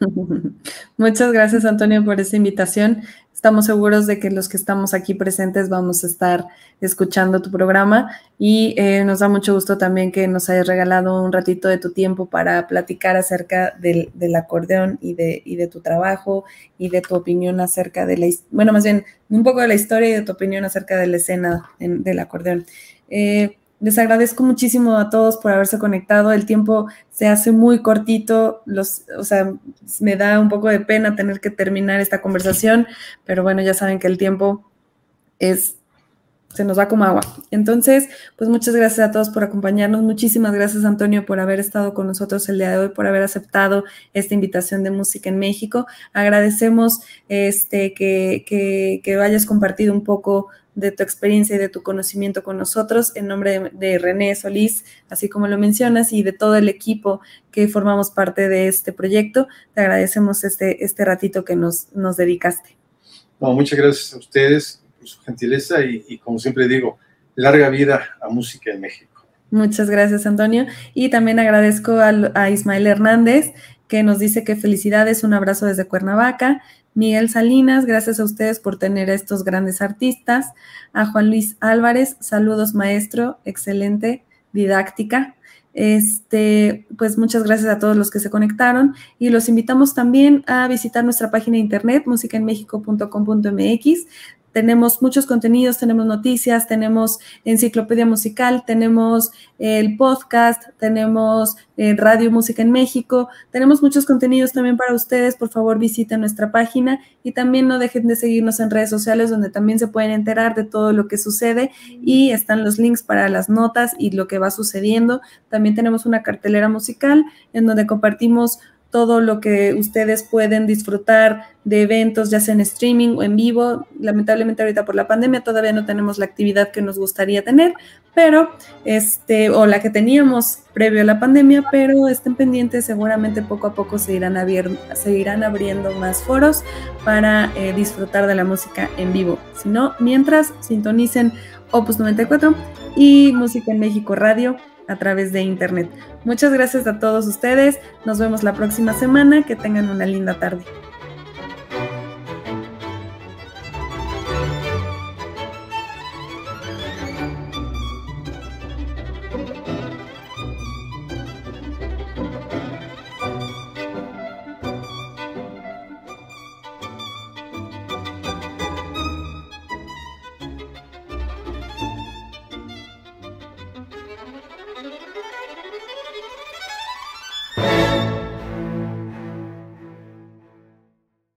Muchas gracias, Antonio, por esa invitación. Estamos seguros de que los que estamos aquí presentes vamos a estar escuchando tu programa y eh, nos da mucho gusto también que nos hayas regalado un ratito de tu tiempo para platicar acerca del, acordeón y de, tu trabajo y de tu opinión acerca de la, bueno, más bien un poco de la historia y de tu opinión acerca de la escena del acordeón. Eh, les agradezco muchísimo a todos por haberse conectado. El tiempo se hace muy cortito, los, o sea, me da un poco de pena tener que terminar esta conversación, pero bueno, ya saben que el tiempo es se nos va como agua. Entonces, pues muchas gracias a todos por acompañarnos. Muchísimas gracias, Antonio, por haber estado con nosotros el día de hoy, por haber aceptado esta invitación de música en México. Agradecemos este, que, que, que hayas compartido un poco de tu experiencia y de tu conocimiento con nosotros en nombre de, René Solís, así como lo mencionas, y de todo el equipo que formamos parte de este proyecto. Te agradecemos este, este ratito que nos, nos dedicaste. muchas gracias a ustedes por su gentileza y, como siempre digo, larga vida a Música en México. Muchas gracias, Antonio. Y también agradezco a, a Ismael Hernández, que nos dice que felicidades, un abrazo desde Cuernavaca. Miguel Salinas, gracias a ustedes por tener a estos grandes artistas. A Juan Luis Álvarez, saludos maestro, excelente didáctica. Este, pues muchas gracias a todos los que se conectaron y los invitamos también a visitar nuestra página de internet musicaenmexico.com.mx tenemos muchos contenidos, tenemos noticias, tenemos enciclopedia musical, tenemos el podcast, tenemos eh, Radio Música en México, tenemos muchos contenidos también para ustedes. Por favor, visiten nuestra página y también no dejen de seguirnos en redes sociales donde también se pueden enterar de todo lo que sucede y están los links para las notas y lo que va sucediendo. También tenemos una cartelera musical en donde compartimos todo lo que ustedes pueden disfrutar de eventos, ya sea en streaming o en vivo. Lamentablemente ahorita por la pandemia todavía no tenemos la actividad que nos gustaría tener, pero este, o la que teníamos previo a la pandemia, pero estén pendientes, seguramente poco a poco se irán, se irán abriendo más foros para eh, disfrutar de la música en vivo. Si no, mientras sintonicen Opus 94 y Música en México Radio a través de internet. Muchas gracias a todos ustedes. Nos vemos la próxima semana. Que tengan una linda tarde.